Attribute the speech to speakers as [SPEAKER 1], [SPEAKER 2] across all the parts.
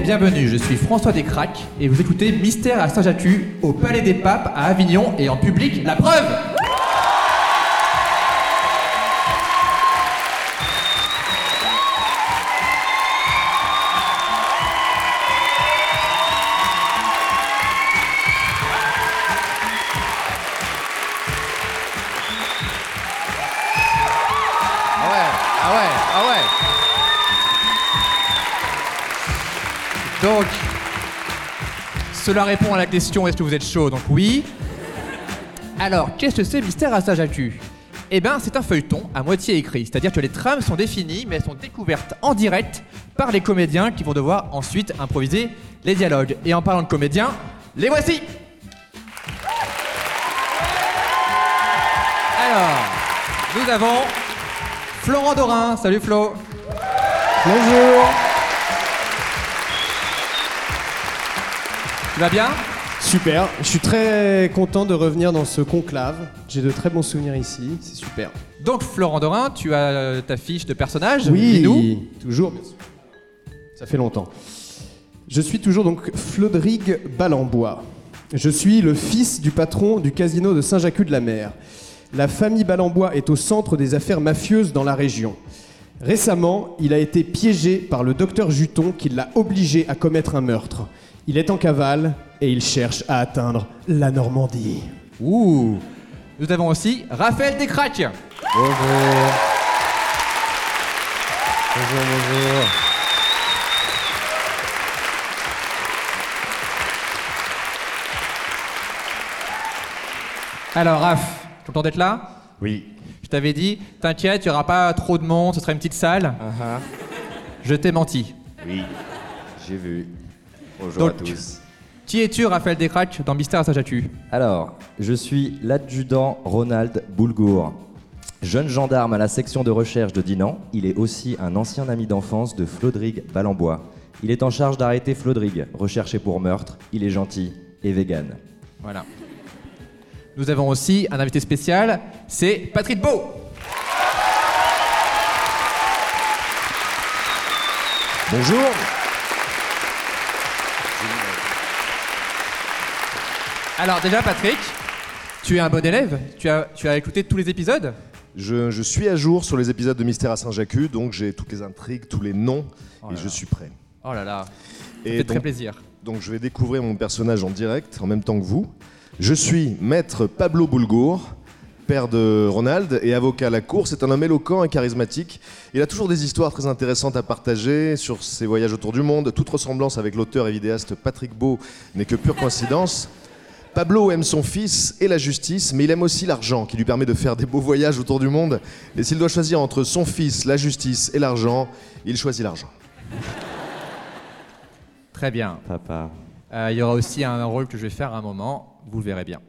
[SPEAKER 1] bienvenue, je suis François Descraques et vous écoutez Mystère à Saint-Jacques au Palais des Papes à Avignon et en public, la preuve cela répond à la question est-ce que vous êtes chaud? Donc oui. Alors, qu'est-ce que c'est Mystère à Saint-Jacques Eh bien, c'est un feuilleton à moitié écrit, c'est-à-dire que les trames sont définies, mais elles sont découvertes en direct par les comédiens qui vont devoir ensuite improviser les dialogues. Et en parlant de comédiens, les voici Alors, nous avons Florent Dorin. Salut Flo
[SPEAKER 2] Bonjour.
[SPEAKER 1] Tu vas bien
[SPEAKER 2] Super. Je suis très content de revenir dans ce conclave. J'ai de très bons souvenirs ici. C'est super.
[SPEAKER 1] Donc Florent Dorin, tu as euh, ta fiche de personnage
[SPEAKER 2] Oui, toujours, bien sûr. Ça fait longtemps. Je suis toujours donc Flodrigue Balambois. Je suis le fils du patron du casino de Saint-Jacques-de-la-Mer. La famille Balambois est au centre des affaires mafieuses dans la région. Récemment, il a été piégé par le docteur Juton qui l'a obligé à commettre un meurtre. Il est en cavale et il cherche à atteindre la Normandie.
[SPEAKER 1] Ouh Nous avons aussi Raphaël Descraques.
[SPEAKER 3] Bonjour. Bonjour, bonjour.
[SPEAKER 1] Alors Raph, content d'être là?
[SPEAKER 3] Oui.
[SPEAKER 1] Je t'avais dit, t'inquiète, il n'y aura pas trop de monde, ce sera une petite salle.
[SPEAKER 3] Uh-huh.
[SPEAKER 1] Je t'ai menti.
[SPEAKER 3] Oui, j'ai vu. Bonjour
[SPEAKER 1] Donc,
[SPEAKER 3] à tous.
[SPEAKER 1] Qui es-tu, Raphaël Descraques, dans Mystère à Saint-Jacques
[SPEAKER 4] Alors, je suis l'adjudant Ronald Boulgour. Jeune gendarme à la section de recherche de Dinan, il est aussi un ancien ami d'enfance de Flodrig Balambois. Il est en charge d'arrêter Flodrig, recherché pour meurtre. Il est gentil et vegan.
[SPEAKER 1] Voilà. Nous avons aussi un invité spécial, c'est Patrick Beau.
[SPEAKER 3] Bonjour.
[SPEAKER 1] Alors déjà Patrick, tu es un bon élève tu as, tu as écouté tous les épisodes?
[SPEAKER 5] Je, je suis à jour sur les épisodes de Mystère à Saint-Jacques, donc j'ai toutes les intrigues, tous les noms,
[SPEAKER 1] Oh
[SPEAKER 5] et
[SPEAKER 1] là
[SPEAKER 5] je
[SPEAKER 1] là.
[SPEAKER 5] suis prêt.
[SPEAKER 1] Oh là là, ça
[SPEAKER 5] Et
[SPEAKER 1] fait très plaisir.
[SPEAKER 5] donc je vais découvrir mon personnage en direct, en même temps que vous. Je suis maître Pablo Boulgour, père de Ronald et avocat à la cour. C'est un homme éloquent et charismatique. Il a toujours des histoires très intéressantes à partager sur ses voyages autour du monde. Toute ressemblance avec l'auteur et vidéaste Patrick Beau n'est que pure coïncidence. Pablo aime son fils et la justice, mais il aime aussi l'argent qui lui permet de faire des beaux voyages autour du monde. Et s'il doit choisir entre son fils, la justice et l'argent, il choisit l'argent.
[SPEAKER 1] Très bien.
[SPEAKER 4] Papa.
[SPEAKER 1] Euh, il y aura aussi un rôle que je vais faire à un moment, vous le verrez bien.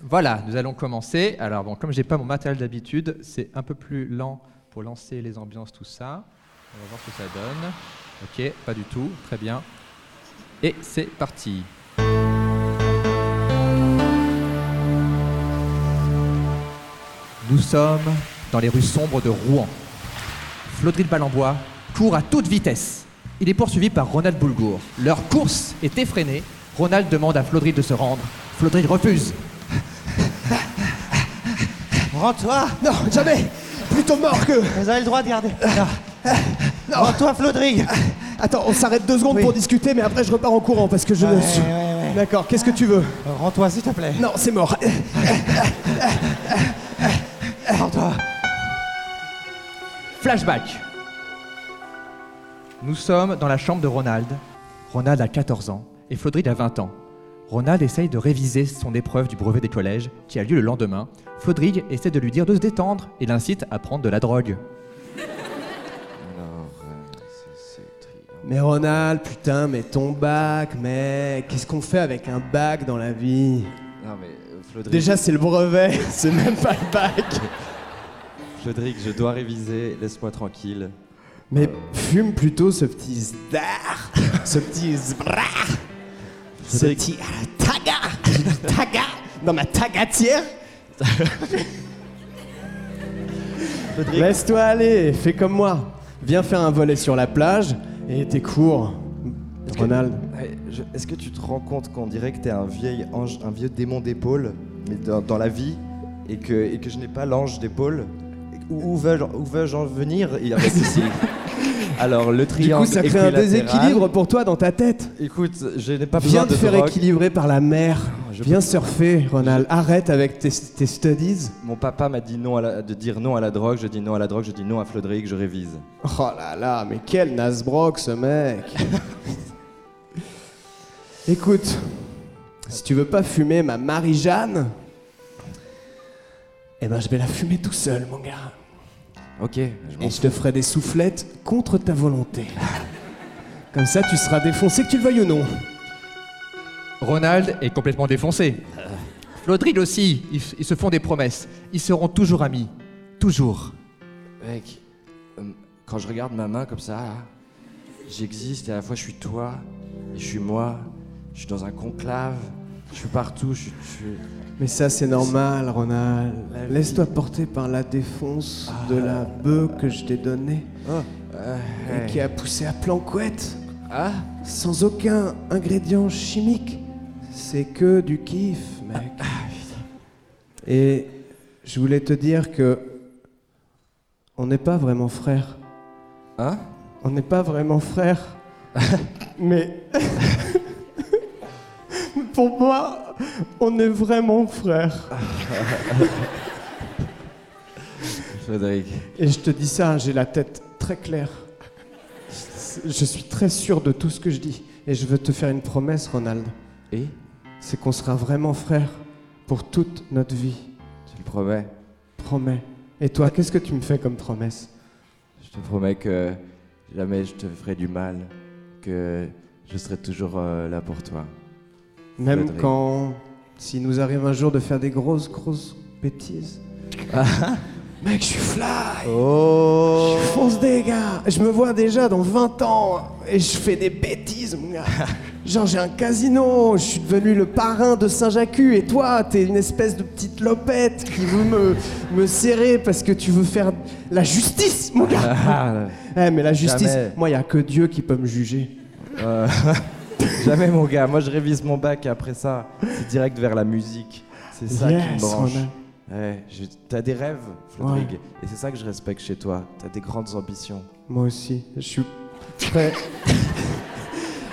[SPEAKER 1] Voilà, nous allons commencer. Alors bon, comme j'ai pas mon matériel d'habitude, c'est un peu plus lent pour lancer les ambiances, tout ça. On va voir ce que ça donne. Ok, pas du tout, très bien. Et c'est parti. Nous sommes dans les rues sombres de Rouen. Flodril Balambois court à toute vitesse. Il est poursuivi par Ronald Boulgour. Leur course est effrénée. Ronald demande à Flodril de se rendre. Flodril refuse.
[SPEAKER 6] Rends-toi
[SPEAKER 2] Non, jamais Plutôt mort que...
[SPEAKER 6] Vous avez le droit de garder. Non. Rends-toi, Flodrig
[SPEAKER 2] Attends, on s'arrête deux secondes
[SPEAKER 6] Oui.
[SPEAKER 2] pour discuter, mais après je repars en courant parce que je
[SPEAKER 6] Ouais,
[SPEAKER 2] ne suis...
[SPEAKER 6] ouais, ouais.
[SPEAKER 2] D'accord, qu'est-ce que tu veux?
[SPEAKER 6] Rends-toi, s'il te plaît.
[SPEAKER 2] Non, c'est mort.
[SPEAKER 1] Flashback. Nous sommes dans la chambre de Ronald. Ronald a 14 ans et Flodril a 20 ans. Ronald essaye de réviser son épreuve du brevet des collèges qui a lieu le lendemain. Flodrig essaie de lui dire de se détendre et l'incite à prendre de la drogue.
[SPEAKER 4] Euh,
[SPEAKER 2] Mais Ronald, putain, mais ton bac, mec, qu'est-ce qu'on fait avec un bac dans la vie?
[SPEAKER 4] Non mais euh,
[SPEAKER 2] Déjà, c'est le brevet, c'est même pas le bac.
[SPEAKER 4] Flodrig, je dois réviser. Laisse-moi tranquille.
[SPEAKER 2] Mais fume plutôt ce petit zdar, ce petit zbrar, ce
[SPEAKER 4] Cédric.
[SPEAKER 2] petit ah, taga, taga, dans ma tagatière. Laisse-toi aller, fais comme moi. Viens faire un volet sur la plage et tes cours. Ronald.
[SPEAKER 4] Est-ce que tu te rends compte qu'on dirait que t'es un vieil ange, un vieux démon d'épaule, mais dans, dans la vie, et que, et que je n'ai pas l'ange d'épaule? Où, où veux-je en venir Il reste ici. Alors, le
[SPEAKER 2] Du
[SPEAKER 4] triangle.
[SPEAKER 2] coup, ça crée un déséquilibre pour toi dans ta tête.
[SPEAKER 4] Écoute, je n'ai pas
[SPEAKER 2] Viens
[SPEAKER 4] besoin
[SPEAKER 2] te
[SPEAKER 4] de
[SPEAKER 2] faire
[SPEAKER 4] drogue.
[SPEAKER 2] équilibrer par la mer.
[SPEAKER 4] je
[SPEAKER 2] Viens surfer, Ronald. Arrête avec tes, tes studies.
[SPEAKER 4] Mon papa m'a dit non à la- de dire non à la drogue, je dis non à la drogue, je dis non à Flodric, je révise.
[SPEAKER 2] Oh là là, mais quel Nasbrock ce mec Écoute, si tu veux pas fumer ma Marie-Jeanne, eh ben je vais la fumer tout seul, mon gars.
[SPEAKER 4] Ok, je
[SPEAKER 2] Et je te ferai des soufflettes contre ta volonté. Comme ça, tu seras défoncé, que tu le veuilles ou non.
[SPEAKER 1] Ronald est complètement défoncé. Flodrig aussi, ils, ils se font des promesses. Ils seront toujours amis. Toujours.
[SPEAKER 4] Mec, euh, quand je regarde ma main comme ça, j'existe et à la fois je suis toi et je suis moi. Je suis dans un conclave, je suis partout, je suis. je suis-
[SPEAKER 2] Mais ça, c'est normal, Ronald. Laisse-toi porter par la défonce de la bœuf que je t'ai donnée
[SPEAKER 4] Euh,
[SPEAKER 2] et qui a poussé à planquette.
[SPEAKER 4] Ah
[SPEAKER 2] Sans aucun ingrédient chimique. C'est que du kiff, mec. Et je voulais te dire que on n'est pas vraiment frères.
[SPEAKER 4] Hein?
[SPEAKER 2] On n'est pas vraiment frères. Mais pour moi, on est vraiment frères.
[SPEAKER 4] Frédéric.
[SPEAKER 2] Et je te dis ça, j'ai la tête très claire. Je suis très sûr de tout ce que je dis. Et je veux te faire une promesse, Ronald.
[SPEAKER 4] Et?
[SPEAKER 2] C'est qu'on sera vraiment frères pour toute notre vie.
[SPEAKER 4] Tu le promets?
[SPEAKER 2] Promets. Et toi, qu'est-ce que tu me fais comme promesse?
[SPEAKER 4] Je te promets que jamais je te ferai du mal, que je serai toujours euh, là pour toi.
[SPEAKER 2] Même quand, s'il nous arrive un jour de faire des grosses, grosses bêtises. Mec, je suis fly.
[SPEAKER 4] Oh.
[SPEAKER 2] Je fonce des gars. Je me vois déjà dans 20 ans et je fais des bêtises, mon gars. Genre, j'ai un casino, je suis devenu le parrain de Saint-Jacques et toi, t'es une espèce de petite lopette qui veut me, me serrer parce que tu veux faire la justice, mon gars. Eh, mais la justice,
[SPEAKER 4] Jamais.
[SPEAKER 2] moi, il a que Dieu qui peut me juger.
[SPEAKER 4] euh, Jamais mon gars, moi je révise mon bac et après ça, c'est direct vers la musique. C'est ça qui me branche. Ouais, je- t'as des rêves, Flodrig, et c'est ça que je respecte chez toi. T'as des grandes ambitions.
[SPEAKER 2] Moi aussi. Je suis très.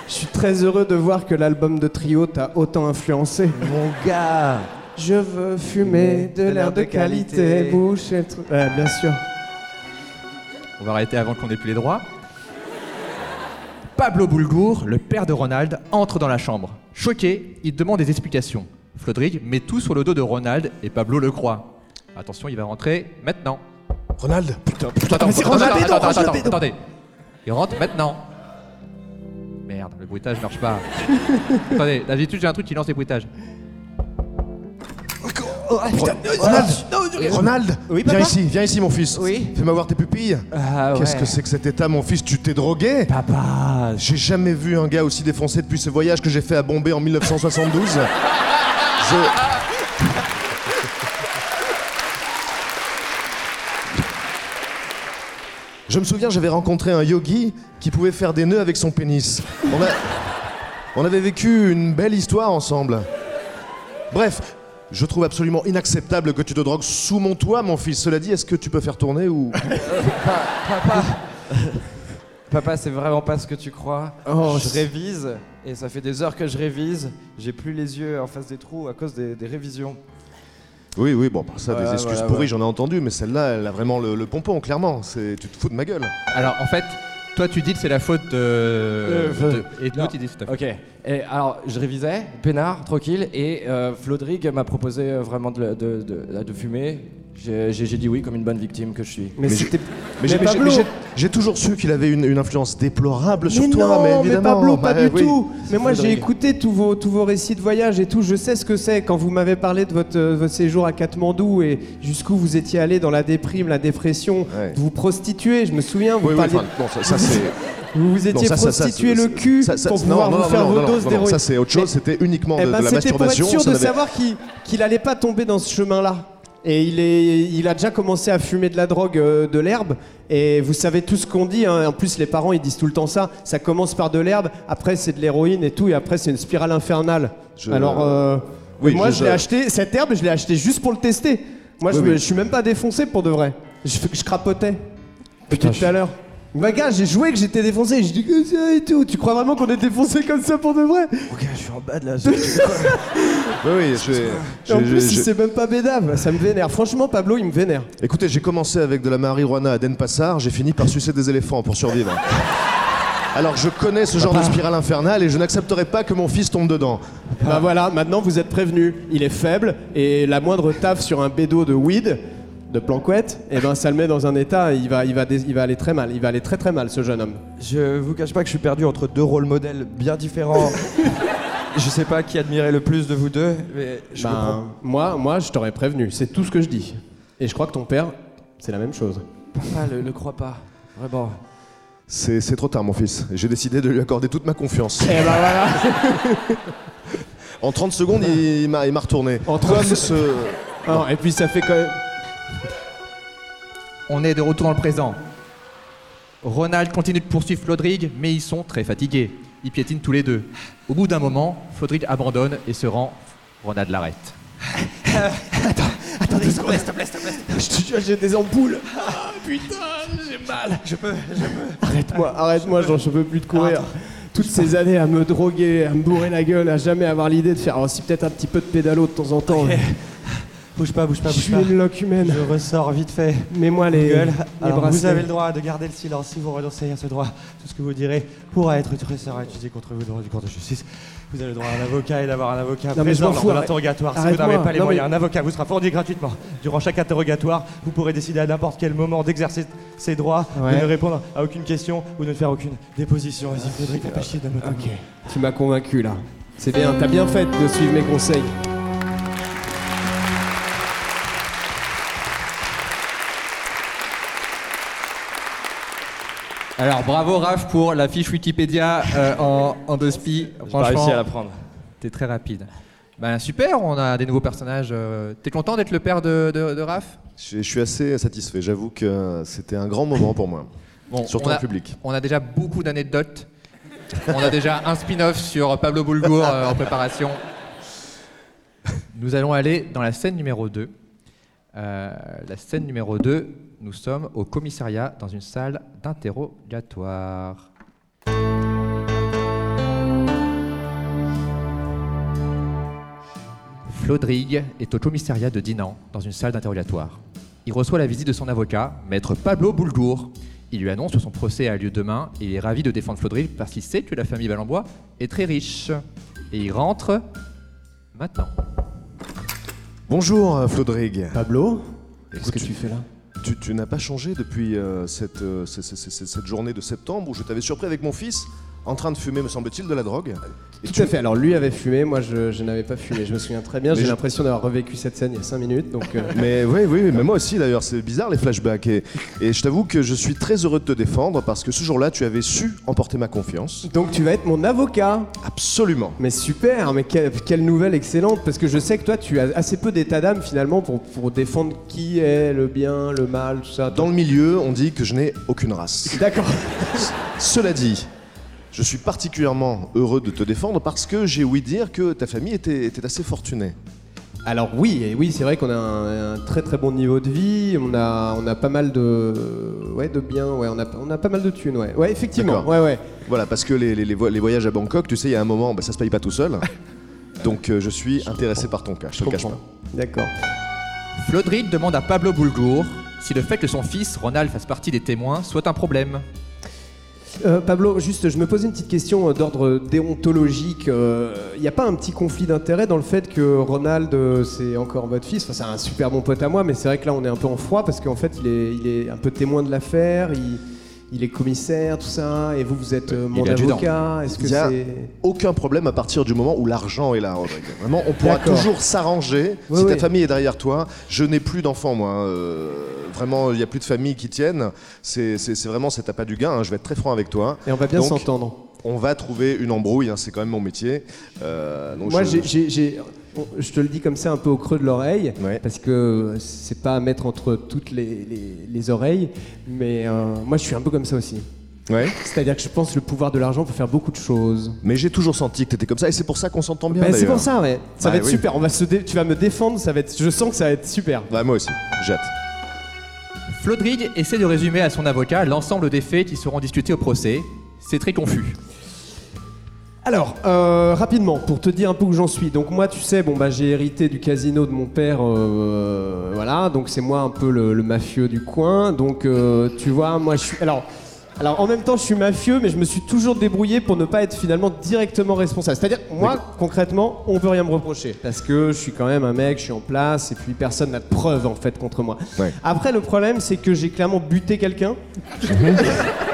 [SPEAKER 2] Je suis très heureux de voir que l'album de Trio t'a autant influencé.
[SPEAKER 4] Mon gars
[SPEAKER 2] Je veux fumer de l'air de qualité, bouche et. Ouais, bien sûr.
[SPEAKER 1] On va arrêter avant qu'on ait plus les droits. Pablo Boulgour, le père de Ronald, entre dans la chambre. Choqué, il demande des explications. Flodrig met tout sur le dos de Ronald et Pablo le croit. Attention, il va rentrer maintenant.
[SPEAKER 5] Ronald
[SPEAKER 1] Putain, attends,
[SPEAKER 2] vas-y,
[SPEAKER 1] attends, attends,
[SPEAKER 2] bédo,
[SPEAKER 1] attends, attendez. Il rentre maintenant. Merde, le bruitage marche pas. attendez, d'habitude j'ai un truc qui lance les bruitages.
[SPEAKER 5] Ronald Ronald
[SPEAKER 4] Oui,
[SPEAKER 5] Viens
[SPEAKER 4] papa
[SPEAKER 5] ici, viens ici mon fils.
[SPEAKER 4] Oui.
[SPEAKER 5] Fais-moi voir tes pupilles.
[SPEAKER 4] Ah
[SPEAKER 5] Qu'est-ce que c'est que cet état mon fils? Tu t'es drogué?
[SPEAKER 4] Papa
[SPEAKER 5] J'ai jamais vu un gars aussi défoncé depuis ce voyage que j'ai fait à Bombay en 1972. Je... Je me souviens, j'avais rencontré un yogi qui pouvait faire des nœuds avec son pénis. On, a- On avait vécu une belle histoire ensemble. Bref, je trouve absolument inacceptable que tu te drogues sous mon toit, mon fils. Cela dit, est-ce que tu peux faire tourner ou...
[SPEAKER 4] Papa Papa, c'est vraiment pas ce que tu crois.
[SPEAKER 2] Oh,
[SPEAKER 4] je révise, et ça fait des heures que je révise. J'ai plus les yeux en face des trous à cause des, des révisions.
[SPEAKER 5] Oui, oui, bon, par ça, des excuses
[SPEAKER 4] voilà,
[SPEAKER 5] pourries, j'en ai entendu, mais celle-là, elle a vraiment le, le pompon, clairement. C'est, tu te fous de ma gueule.
[SPEAKER 1] Alors en fait, toi tu dis que c'est la faute de.
[SPEAKER 4] Euh,
[SPEAKER 1] de- et l'autre il dit que c'est ta faute.
[SPEAKER 4] Ok. Et alors, je révisais, peinard, tranquille, et euh, Flodrig m'a proposé euh, vraiment de, de, de- de fumer. J'ai dit oui comme une bonne victime que je suis.
[SPEAKER 2] Mais,
[SPEAKER 5] Mais
[SPEAKER 2] c'était.
[SPEAKER 5] Mais, j'ai,
[SPEAKER 2] Mais
[SPEAKER 5] mais mais toujours su qu'il avait une, une influence déplorable sur
[SPEAKER 2] mais
[SPEAKER 5] toi,
[SPEAKER 2] non,
[SPEAKER 5] mais
[SPEAKER 2] mais
[SPEAKER 5] évidemment.
[SPEAKER 2] Pablo, pas
[SPEAKER 5] Bah,
[SPEAKER 2] du
[SPEAKER 5] oui.
[SPEAKER 2] tout. Mais moi, j'ai écouté tous vos, tous vos récits de voyage et tout. Je sais ce que c'est quand vous m'avez parlé de votre, euh, votre séjour à Katmandou et jusqu'où vous étiez allé dans la déprime, la dépression,
[SPEAKER 5] Ouais.
[SPEAKER 2] vous prostituer. Je me souviens, vous
[SPEAKER 5] Oui, oui,
[SPEAKER 2] parliez.
[SPEAKER 5] enfin, bon, ça, ça, c'est.
[SPEAKER 2] vous vous étiez
[SPEAKER 5] non, ça, ça, ça,
[SPEAKER 2] prostitué
[SPEAKER 5] ça,
[SPEAKER 2] le cul pour pouvoir
[SPEAKER 5] non,
[SPEAKER 2] vous
[SPEAKER 5] non,
[SPEAKER 2] faire vos doses d'héroïne.
[SPEAKER 5] Ça, c'est autre chose, c'était uniquement
[SPEAKER 2] Eh
[SPEAKER 5] de,
[SPEAKER 2] ben,
[SPEAKER 5] de la
[SPEAKER 2] c'était pour être
[SPEAKER 5] masturbation.
[SPEAKER 2] sûr de savoir qu'il qu'il allait pas tomber dans ce chemin-là. Et il, est, il a déjà commencé à fumer de la drogue, euh, de l'herbe. Et vous savez tout ce qu'on dit. hein. En plus, les parents, ils disent tout le temps ça. Ça commence par de l'herbe, après c'est de l'héroïne et tout, et après c'est une spirale infernale.
[SPEAKER 5] Je-
[SPEAKER 2] Alors, euh,
[SPEAKER 5] Oui,
[SPEAKER 2] moi,
[SPEAKER 5] je-
[SPEAKER 2] je, l'ai acheté. Cette herbe, je l'ai acheté juste pour le tester. Moi, je,
[SPEAKER 5] Oui,
[SPEAKER 2] me-
[SPEAKER 5] oui.
[SPEAKER 2] je suis même pas défoncé pour de vrai. Je, je crapotais. Depuis tout à l'heure. Bah gars, j'ai joué que j'étais défoncé, j'ai dit que ça et tout? Tu crois vraiment qu'on est défoncé comme ça pour de vrai?
[SPEAKER 6] Ok, je suis en bas de la
[SPEAKER 5] Oui, oui, je- je-
[SPEAKER 2] En
[SPEAKER 5] je-
[SPEAKER 2] plus,
[SPEAKER 5] je-
[SPEAKER 2] c'est même pas bédave, ça me vénère. Franchement, Pablo, il me vénère.
[SPEAKER 5] Écoutez, j'ai commencé avec de la marijuana à Denpasar, j'ai fini par sucer des éléphants pour survivre. Alors je connais ce genre de spirale infernale et je n'accepterai pas que mon fils tombe dedans.
[SPEAKER 2] Bah voilà, maintenant vous êtes prévenus. Il est faible et la moindre taf sur un bédo de weed, de planquette, et ben ça le met dans un état. Il va, il va, dé- il va aller très mal. Il va aller très très mal, ce jeune homme.
[SPEAKER 6] Je vous cache pas que je suis perdu entre deux rôles modèles bien différents. je sais pas qui admirait le plus de vous deux, mais je
[SPEAKER 2] Ben,
[SPEAKER 6] comprends
[SPEAKER 2] moi, moi, je t'aurais prévenu. C'est tout ce que je dis. Et je crois que ton père, c'est la même chose.
[SPEAKER 6] pas, le, le crois pas. Vraiment.
[SPEAKER 5] C'est c'est trop tard mon fils, j'ai décidé de lui accorder toute ma confiance.
[SPEAKER 2] Et ben voilà.
[SPEAKER 5] En 30 secondes, il, il m'a il m'a retourné.
[SPEAKER 2] En 30
[SPEAKER 5] Comme ce...
[SPEAKER 2] Et puis ça fait quand même.
[SPEAKER 1] On est de retour dans le présent. Ronald continue de poursuivre Flodrig, mais ils sont très fatigués. Ils piétinent tous les deux. Au bout d'un moment, Flodrig abandonne et se rend. Ronald l'arrête.
[SPEAKER 6] Attendez, s'il te plaît, s'il te plaît, s'il te plaît.
[SPEAKER 2] Je te jure, j'ai des ampoules. Ah, putain, j'ai mal.
[SPEAKER 6] Je peux, je peux.
[SPEAKER 2] Arrête-moi, arrête-moi, j'en peux plus de courir. Toutes ces années à me droguer, à me bourrer la gueule, à jamais avoir l'idée de faire aussi peut-être un petit peu de pédalo de temps en temps.
[SPEAKER 6] Bouge pas, bouge pas,
[SPEAKER 2] Je
[SPEAKER 6] bouge
[SPEAKER 2] suis
[SPEAKER 6] pas.
[SPEAKER 2] une loque humaine.
[SPEAKER 6] Je ressors vite fait.
[SPEAKER 2] Mets-moi les,
[SPEAKER 6] Gueule.
[SPEAKER 2] les
[SPEAKER 6] Alors, vous avez le droit de garder le silence si vous renoncez à ce droit. Tout ce que vous direz pourra être serein étudié contre vous devant du cours de justice. Vous avez le droit à un avocat et d'avoir un avocat
[SPEAKER 2] Non, mais je
[SPEAKER 6] présent
[SPEAKER 2] m'en
[SPEAKER 6] lors
[SPEAKER 2] fous,
[SPEAKER 6] de
[SPEAKER 2] arrête-
[SPEAKER 6] l'interrogatoire. Si vous
[SPEAKER 2] arrête-moi.
[SPEAKER 6] n'avez pas les
[SPEAKER 2] Non,
[SPEAKER 6] moyens,
[SPEAKER 2] mais-
[SPEAKER 6] un avocat vous sera fourni gratuitement. Durant chaque interrogatoire, vous pourrez décider à n'importe quel moment d'exercer ses droits,
[SPEAKER 2] Ouais.
[SPEAKER 6] de ne répondre à aucune question ou de ne faire aucune déposition. Vas-y, Frédéric, fais pas chier, donne-moi ton
[SPEAKER 2] Ok, tu m'as convaincu là. C'est bien, t'as bien fait de suivre mes conseils.
[SPEAKER 1] Alors bravo Raph pour la fiche Wikipédia euh, en, en deux spi.
[SPEAKER 4] J'ai pas
[SPEAKER 1] Franchement,
[SPEAKER 4] réussi à la prendre.
[SPEAKER 1] t'es très rapide. Ben super, on a des nouveaux personnages. euh. T'es content d'être le père de, de, de Raph?
[SPEAKER 5] Je, je suis assez satisfait, j'avoue que c'était un grand moment pour moi,
[SPEAKER 1] Bon,
[SPEAKER 5] surtout en
[SPEAKER 1] a,
[SPEAKER 5] public.
[SPEAKER 1] on a déjà beaucoup d'anecdotes. on a déjà un spin-off sur Pablo Bulgour euh, en préparation. Nous allons aller dans la scène numéro 2. Euh, la scène numéro 2, nous sommes au commissariat dans une salle d'interrogatoire. Flodrig est au commissariat de Dinan dans une salle d'interrogatoire. Il reçoit la visite de son avocat, maître Pablo Boulgour. Il lui annonce que son procès a lieu demain et il est ravi de défendre Flodrig parce qu'il sait que la famille Valenbois est très riche. Et il rentre maintenant.
[SPEAKER 5] Bonjour euh, Flodrig.
[SPEAKER 2] Pablo, qu'est-ce que
[SPEAKER 5] tu
[SPEAKER 2] fais là?
[SPEAKER 5] Tu, n'as pas changé depuis euh, euh, cette journée de septembre où je t'avais surpris avec mon fils en train de fumer, me semble-t-il, de la drogue. Et
[SPEAKER 2] Tout
[SPEAKER 5] tu-
[SPEAKER 2] à fait. Alors lui avait fumé, moi je, je n'avais pas fumé. Je me souviens très bien. J'ai
[SPEAKER 5] je-
[SPEAKER 2] l'impression d'avoir revécu cette scène il y a 5 minutes. Donc euh,
[SPEAKER 5] Mais oui, oui, oui, mais moi aussi d'ailleurs, c'est bizarre les flashbacks. Et, et je t'avoue que je suis très heureux de te défendre parce que ce jour-là, tu avais su emporter ma confiance.
[SPEAKER 2] donc tu vas être mon avocat.
[SPEAKER 5] Absolument.
[SPEAKER 2] Mais super, mais quelle, quelle nouvelle excellente, parce que je sais que toi tu as assez peu d'état d'âme finalement pour, pour défendre qui est le bien, le mal, tout ça.
[SPEAKER 5] Dans le milieu, on dit que je n'ai aucune race.
[SPEAKER 2] D'accord.
[SPEAKER 5] Cela dit, je suis particulièrement heureux de te défendre parce que j'ai ouï dire que ta famille était, était assez fortunée.
[SPEAKER 2] Alors oui, et oui, c'est vrai qu'on a un, un très très bon niveau de vie, on a, on a pas mal de, ouais, de biens, ouais, on a, on a pas mal de thunes, ouais, ouais, effectivement, ouais, ouais.
[SPEAKER 5] Voilà, parce que les, les- les vo- les voyages à Bangkok, tu sais, il y a un moment, bah, ça se paye pas tout seul. Donc euh, je suis intéressé par ton cas, je te le cache pas.
[SPEAKER 2] D'accord.
[SPEAKER 1] Flodrig demande à Pablo Bulgour si le fait que son fils, Ronald, fasse partie des témoins soit un problème.
[SPEAKER 2] Euh, Pablo, juste, je me posais une petite question euh, d'ordre déontologique. Il n'y a pas un petit conflit d'intérêt dans le fait que Ronald, euh, c'est encore votre fils? Enfin, c'est un super bon pote à moi, mais c'est vrai que là, on est un peu en froid parce qu'en fait, il est, un peu témoin de l'affaire, il est commissaire, tout ça, et vous, vous êtes euh, mon avocat. Est-ce que
[SPEAKER 5] Il y a aucun problème à partir du moment où l'argent est là, Rodrigue. Vraiment, on pourra toujours s'arranger.
[SPEAKER 2] Oui,
[SPEAKER 5] si ta famille est derrière toi, je n'ai plus d'enfants, moi. euh, vraiment, il n'y a plus de famille qui tiennent. C'est vraiment, à pas du gain. hein, je vais être très franc avec toi.
[SPEAKER 2] Et on va bien s'entendre.
[SPEAKER 5] On va trouver une embrouille, hein, c'est quand même mon métier. Euh, donc
[SPEAKER 2] Moi,
[SPEAKER 5] je-
[SPEAKER 2] j'ai- j'ai. j'ai- on- je te le dis comme ça un peu au creux de l'oreille,
[SPEAKER 5] Ouais.
[SPEAKER 2] parce que c'est pas à mettre entre toutes les, les- les oreilles, mais euh, moi je suis un peu comme ça aussi.
[SPEAKER 5] Ouais.
[SPEAKER 2] C'est-à-dire que je pense que le pouvoir de l'argent peut faire beaucoup de choses.
[SPEAKER 5] Mais j'ai toujours senti que t'étais comme ça et c'est pour ça qu'on s'entend bien.
[SPEAKER 2] Bah, c'est pour ça, ouais. Ça
[SPEAKER 5] Bah
[SPEAKER 2] va être
[SPEAKER 5] oui.
[SPEAKER 2] super. On va se dé- Tu vas me défendre, ça va être. Je sens que ça va être super.
[SPEAKER 5] Ouais, moi aussi. J'ai hâte.
[SPEAKER 1] Flodrig essaie de résumer à son avocat l'ensemble des faits qui seront discutés au procès. C'est très confus.
[SPEAKER 2] Alors, euh, rapidement, pour te dire un peu où j'en suis. Donc moi, tu sais, bon bah j'ai hérité du casino de mon père, euh, voilà. Donc c'est moi un peu le, le mafieux du coin. Donc euh, tu vois, moi je suis. Alors, alors en même temps, je suis mafieux, mais je me suis toujours débrouillé pour ne pas être finalement directement responsable. C'est-à-dire, moi, concrètement, on peut rien me reprocher parce que je suis quand même un mec, je suis en place, et puis personne n'a de preuves en fait contre moi.
[SPEAKER 5] Ouais.
[SPEAKER 2] Après, le problème, c'est que j'ai clairement buté quelqu'un.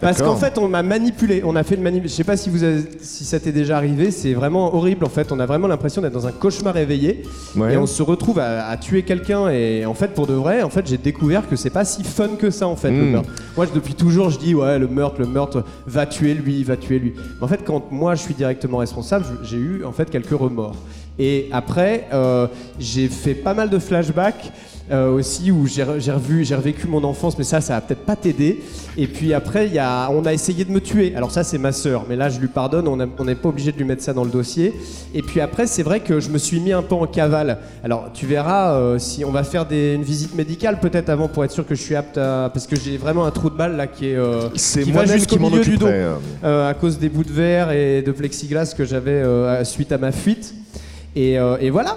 [SPEAKER 2] Parce qu'en fait, on m'a manipulé. On a fait une manip. Je sais pas si vous avez- si ça t'est déjà arrivé. C'est vraiment horrible. En fait, on a vraiment l'impression d'être dans un cauchemar éveillé
[SPEAKER 5] Ouais.
[SPEAKER 2] et on se retrouve à, à tuer quelqu'un. Et en fait, pour de vrai, en fait, j'ai découvert que c'est pas si fun que ça. En fait, le
[SPEAKER 5] Mm.
[SPEAKER 2] meurtre. Moi, depuis toujours, je dis ouais, le meurtre, le meurtre va tuer lui, va tuer lui. Mais en fait, quand moi, je suis directement responsable, j'ai eu en fait quelques remords. Et après, euh, j'ai fait pas mal de flashbacks. Euh, aussi où j'ai re- j'ai revu, j'ai revécu mon enfance, mais ça, ça va peut-être pas t'aider. Et puis après, il y a, on a essayé de me tuer. Alors ça, c'est ma sœur, mais là, je lui pardonne. On n'est pas obligé de lui mettre ça dans le dossier. Et puis après, c'est vrai que je me suis mis un peu en cavale. Alors tu verras euh, si on va faire des- une visite médicale peut-être avant pour être sûr que je suis apte à, parce que j'ai vraiment un trou de balle là qui est euh,
[SPEAKER 5] C'est moi-même
[SPEAKER 2] jusqu'au
[SPEAKER 5] qui m'en
[SPEAKER 2] milieu du dos
[SPEAKER 5] occuperai. euh.
[SPEAKER 2] à cause des bouts de verre et de plexiglas que j'avais suite à ma fuite. Et, et voilà,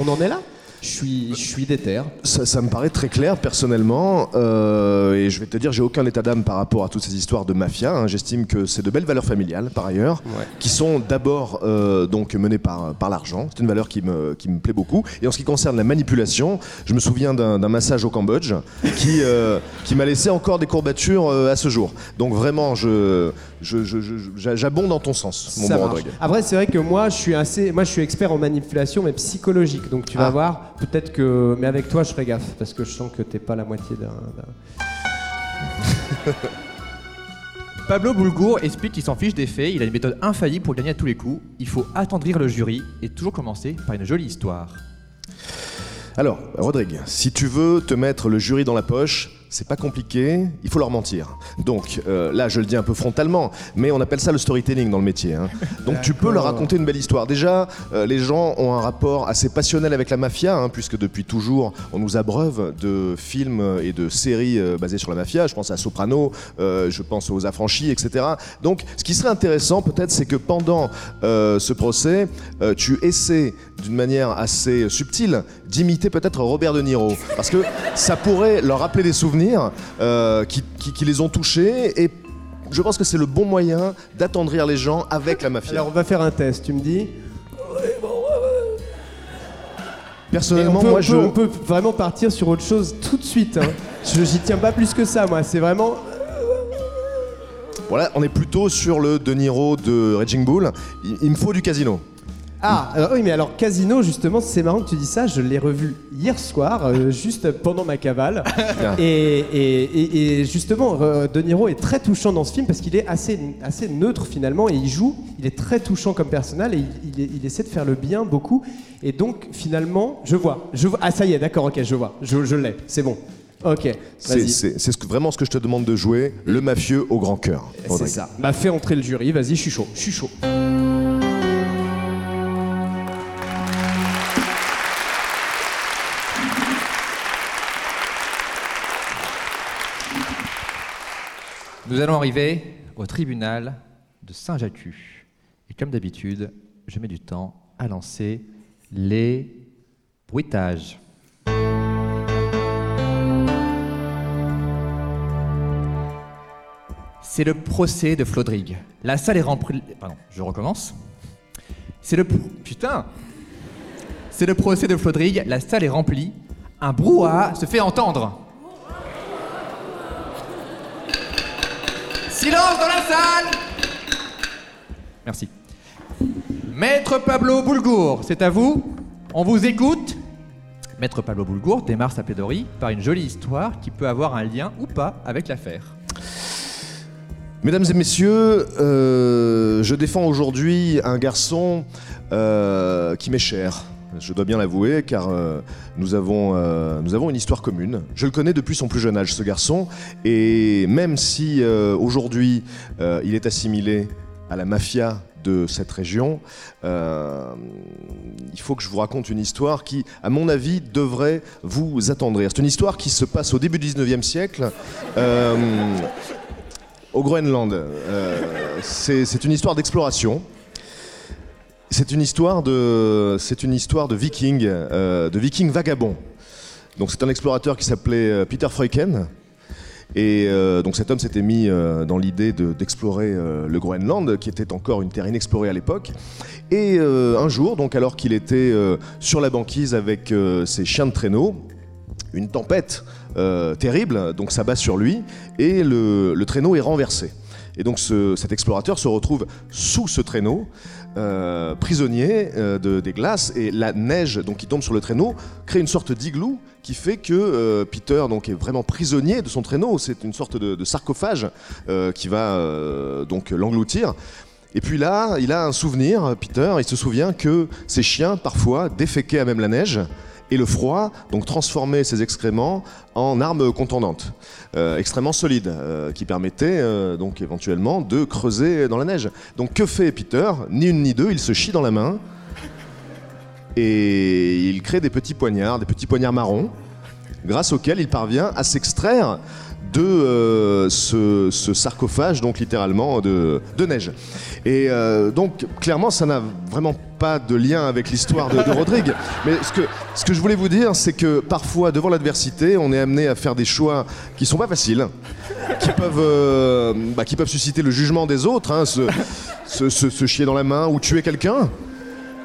[SPEAKER 2] on en est là. Je suis, je suis déter.
[SPEAKER 5] Ça, ça me paraît très clair personnellement, euh, et je vais te dire, j'ai aucun état d'âme par rapport à toutes ces histoires de mafia. hein. J'estime que c'est de belles valeurs familiales, par ailleurs, qui sont d'abord euh, donc menées par, par l'argent. C'est une valeur qui me, qui me plaît beaucoup. Et en ce qui concerne la manipulation, je me souviens d'un massage au Cambodge qui, euh, qui m'a laissé encore des courbatures euh, à ce jour. Donc vraiment, je, je, je- je- j'a- j'abonde dans ton sens, mon
[SPEAKER 2] Ça
[SPEAKER 5] bon.
[SPEAKER 2] Après, c'est vrai que moi, je suis assez, moi, je suis expert en manipulation, mais psychologique. Donc, tu vas
[SPEAKER 5] Ah.
[SPEAKER 2] voir. Peut-être que, mais avec toi, je ferai gaffe parce que je sens que t'es pas la moitié d'un. d'un-
[SPEAKER 1] Pablo Boulgour explique qu'il s'en fiche des faits, il a une méthode infaillible pour gagner à tous les coups. Il faut attendrir le jury et toujours commencer par une jolie histoire.
[SPEAKER 5] Alors, Rodrigue, si tu veux te mettre le jury dans la poche, c'est pas compliqué, il faut leur mentir. Donc euh, là, je le dis un peu frontalement, mais on appelle ça le storytelling dans le métier. hein. Donc tu peux leur raconter une belle histoire. Déjà, euh, les gens ont un rapport assez passionnel avec la mafia, hein, puisque depuis toujours, on nous abreuve de films et de séries euh, basées sur la mafia. Je pense à Soprano, euh, je pense aux Affranchis, etc. Donc, ce qui serait intéressant, peut-être, c'est que pendant ce procès, tu essaies d'une manière assez subtile d'imiter peut-être Robert De Niro, parce que ça pourrait leur rappeler des souvenirs euh, qui, qui- qui les ont touchés et je pense que c'est le bon moyen d'attendrir les gens avec la mafia.
[SPEAKER 2] Alors, on va faire un test. Tu me dis.
[SPEAKER 5] Personnellement,
[SPEAKER 2] peut,
[SPEAKER 5] moi,
[SPEAKER 2] on
[SPEAKER 5] je...
[SPEAKER 2] peut- on peut vraiment partir sur autre chose tout de suite. hein. Je j'y tiens pas plus que ça, moi. C'est vraiment.
[SPEAKER 5] Voilà, on est plutôt sur le De Niro de Raging Bull. Il, il me faut du casino.
[SPEAKER 2] Ah, alors, oui, mais alors Casino, justement, c'est marrant que tu dis ça. Je l'ai revu hier soir, euh, juste pendant ma cavale. et, et- et- et justement, euh, De Niro est très touchant dans ce film parce qu'il est assez, assez neutre finalement et il joue. Il est très touchant comme personnage et il, il est- il essaie de faire le bien beaucoup. Et donc, finalement, je vois. Je vois ah, ça y est, d'accord, ok, je vois. Je, je l'ai, c'est bon. Ok,
[SPEAKER 5] C'est ce que- vraiment ce que je te demande de jouer, le mafieux au grand cœur.
[SPEAKER 2] C'est ça. Bah, fais entrer le jury, vas-y, je suis chaud. Je suis chaud.
[SPEAKER 1] Nous allons arriver au tribunal de Saint-Jacques. Et comme d'habitude, je mets du temps à lancer les bruitages. C'est le procès de Flodrig. La salle est remplie. Pardon, je recommence. C'est le. Putain C'est le procès de Flodrig. La salle est remplie. Un brouhaha se fait entendre. Silence dans la salle Merci. Maître Pablo Boulgour, c'est à vous On vous écoute Maître Pablo Boulgour démarre sa plaidoirie par une jolie histoire qui peut avoir un lien ou pas avec l'affaire.
[SPEAKER 5] Mesdames et messieurs, euh, je défends aujourd'hui un garçon euh, qui m'est cher. Je dois bien l'avouer, car euh, nous, avons, euh, nous avons une histoire commune. Je le connais depuis son plus jeune âge, ce garçon, et même si euh, aujourd'hui il est assimilé à la mafia de cette région, il faut que je vous raconte une histoire qui, à mon avis, devrait vous attendrir. C'est une histoire qui se passe au début du 19e siècle. au Groenland. C'est une histoire d'exploration. C'est une histoire de, c'est une histoire de vikings, euh, de vikings vagabonds. Donc c'est un explorateur qui s'appelait euh, Peter Freuchen. Et euh, donc cet homme s'était mis dans l'idée de- d'explorer le Groenland, qui était encore une terre inexplorée à l'époque. Et un jour, donc alors qu'il était sur la banquise avec ses chiens de traîneau, une tempête terrible donc s'abat sur lui et le, traîneau est renversé. Et donc ce- cet explorateur se retrouve sous ce traîneau, euh, prisonnier euh, de- des glaces, et la neige donc, qui tombe sur le traîneau crée une sorte d'igloo qui fait que euh, Peter donc, est vraiment prisonnier de son traîneau. C'est une sorte de, de sarcophage qui va donc l'engloutir. Et puis là, il a un souvenir, Peter, il se souvient que ses chiens, parfois, déféquaient à même la neige, et le froid, donc transformait ses excréments en armes contendantes, euh, extrêmement solides, euh, qui permettaient euh, donc éventuellement de creuser dans la neige. Donc que fait Peter? Ni une ni deux, il se chie dans la main, et il crée des petits poignards, des petits poignards marrons, grâce auxquels il parvient à s'extraire de euh, ce, sarcophage, donc littéralement de, neige. Et euh, donc, clairement, ça n'a vraiment pas de lien avec l'histoire de, Rodrigue. Mais ce que, ce que je voulais vous dire, c'est que parfois, devant l'adversité, on est amené à faire des choix qui sont pas faciles, qui peuvent, euh, bah, qui peuvent susciter le jugement des autres, hein, se- se- se chier dans la main ou tuer quelqu'un.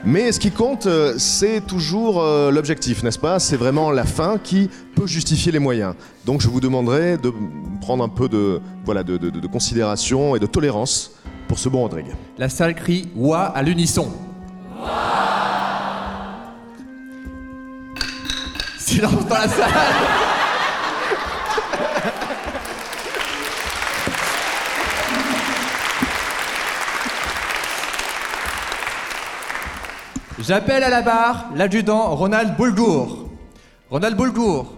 [SPEAKER 5] Mais ce qui compte, euh, c'est toujours euh, l'objectif, n'est-ce pas? C'est vraiment la fin qui peut justifier les moyens. Donc je vous demanderai de prendre un peu de, voilà, de, de- de considération et de tolérance pour ce bon Rodrigue.
[SPEAKER 1] La salle crie Ouah à l'unisson. Silence dans la salle J'appelle à la barre l'adjudant Ronald Boulgour. Ronald Boulgour,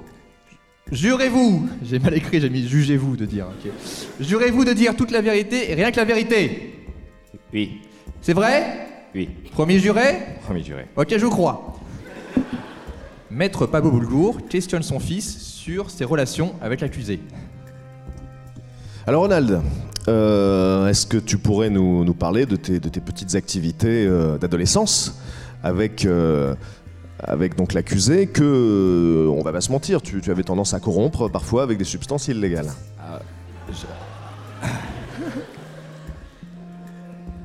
[SPEAKER 1] jurez-vous, j'ai mal écrit, j'ai mis jugez-vous de dire, ok. Jurez-vous de dire toute la vérité et rien que la vérité.
[SPEAKER 4] Oui,
[SPEAKER 1] C'est vrai?
[SPEAKER 4] Oui,
[SPEAKER 1] Premier juré?
[SPEAKER 4] Premier juré.
[SPEAKER 1] Ok, je crois. Maître Pablo Boulgour questionne son fils sur ses relations avec l'accusé.
[SPEAKER 5] Alors Ronald, euh, est-ce que tu pourrais nous, nous parler de tes, de tes petites activités euh, d'adolescence? Avec, euh, avec donc l'accusé que, euh, on va pas se mentir, tu, tu avais tendance à corrompre parfois avec des substances illégales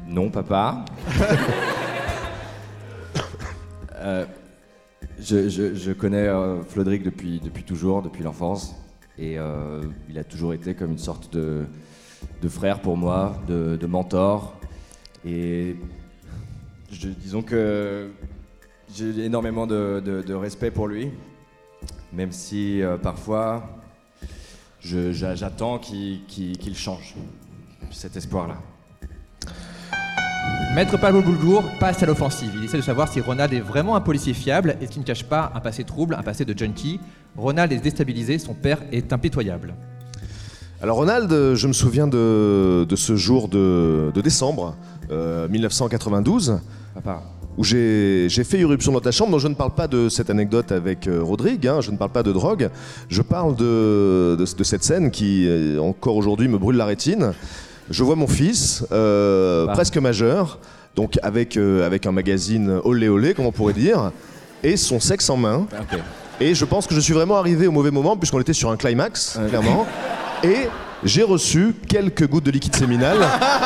[SPEAKER 4] Non, papa. Euh, je, je- je connais euh, Flodric depuis, depuis toujours, depuis l'enfance. Et il a toujours été comme une sorte de, de frère pour moi, de, de mentor. Et je- disons que j'ai énormément de, de- de respect pour lui, même si euh, parfois j'attends qu'il qu'il- qu'il change. Cet espoir-là.
[SPEAKER 1] Maître Pablo Boulgour passe à l'offensive. Il essaie de savoir si Ronald est vraiment un policier fiable et qui ne cache pas un passé trouble, un passé de junkie. Ronald est déstabilisé, son père est impitoyable.
[SPEAKER 5] Alors Ronald, je me souviens de, de ce jour de, de décembre euh, 1992
[SPEAKER 4] Papa.
[SPEAKER 5] où j'ai fait irruption dans ta chambre. Donc je ne parle pas de cette anecdote avec euh, Rodrigue, hein, je ne parle pas de drogue, je parle de, de- de cette scène qui, euh, encore aujourd'hui, me brûle la rétine. Je vois mon fils, euh,
[SPEAKER 4] Bah.
[SPEAKER 5] presque majeur, donc avec, euh, avec un magazine olé olé, comme on pourrait dire, et son sexe en main.
[SPEAKER 4] Ok.
[SPEAKER 5] Et je pense que je suis vraiment arrivé au mauvais moment, puisqu'on était sur un climax, clairement. Et j'ai reçu quelques gouttes de liquide séminal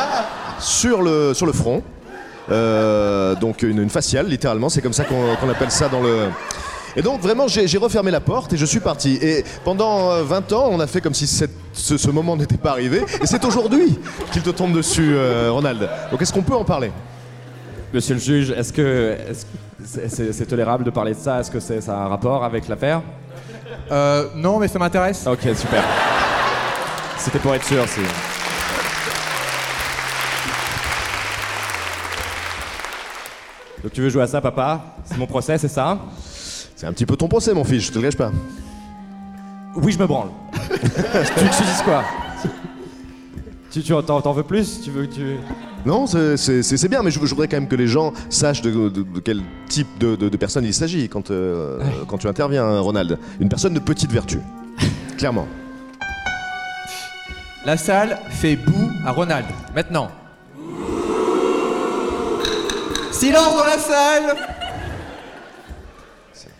[SPEAKER 5] sur le, sur le front. Euh, donc une, une faciale, littéralement, c'est comme ça qu'on qu'on appelle ça dans le... Et donc vraiment, j'ai refermé la porte et je suis parti. Et pendant euh, 20 ans, on a fait comme si cette- ce, ce moment n'était pas arrivé. Et c'est aujourd'hui qu'il te tombe dessus, euh, Ronald. Donc est-ce qu'on peut en parler?
[SPEAKER 4] Monsieur le juge, est-ce que c'est tolérable de parler de ça? Est-ce que c'est- ça a un rapport avec l'affaire?
[SPEAKER 1] Euh, non, mais ça m'intéresse.
[SPEAKER 4] Ok, super. C'était pour être sûr. C'est...
[SPEAKER 6] Donc tu veux jouer à ça, papa? C'est mon procès, c'est ça?
[SPEAKER 5] C'est un petit peu ton procès, mon fils, je te le gâche pas.
[SPEAKER 6] Oui, je me branle. tu veux que quoi? Tu, tu t'en, veux plus? Tu veux que tu...
[SPEAKER 5] Non, c'est, bien, mais je, voudrais quand même que les gens sachent de, quel type de, personne il s'agit quand, euh, quand tu interviens, hein, Ronald. Une personne de petite vertu, clairement.
[SPEAKER 1] La salle fait boue à Ronald. Maintenant. Silence dans la salle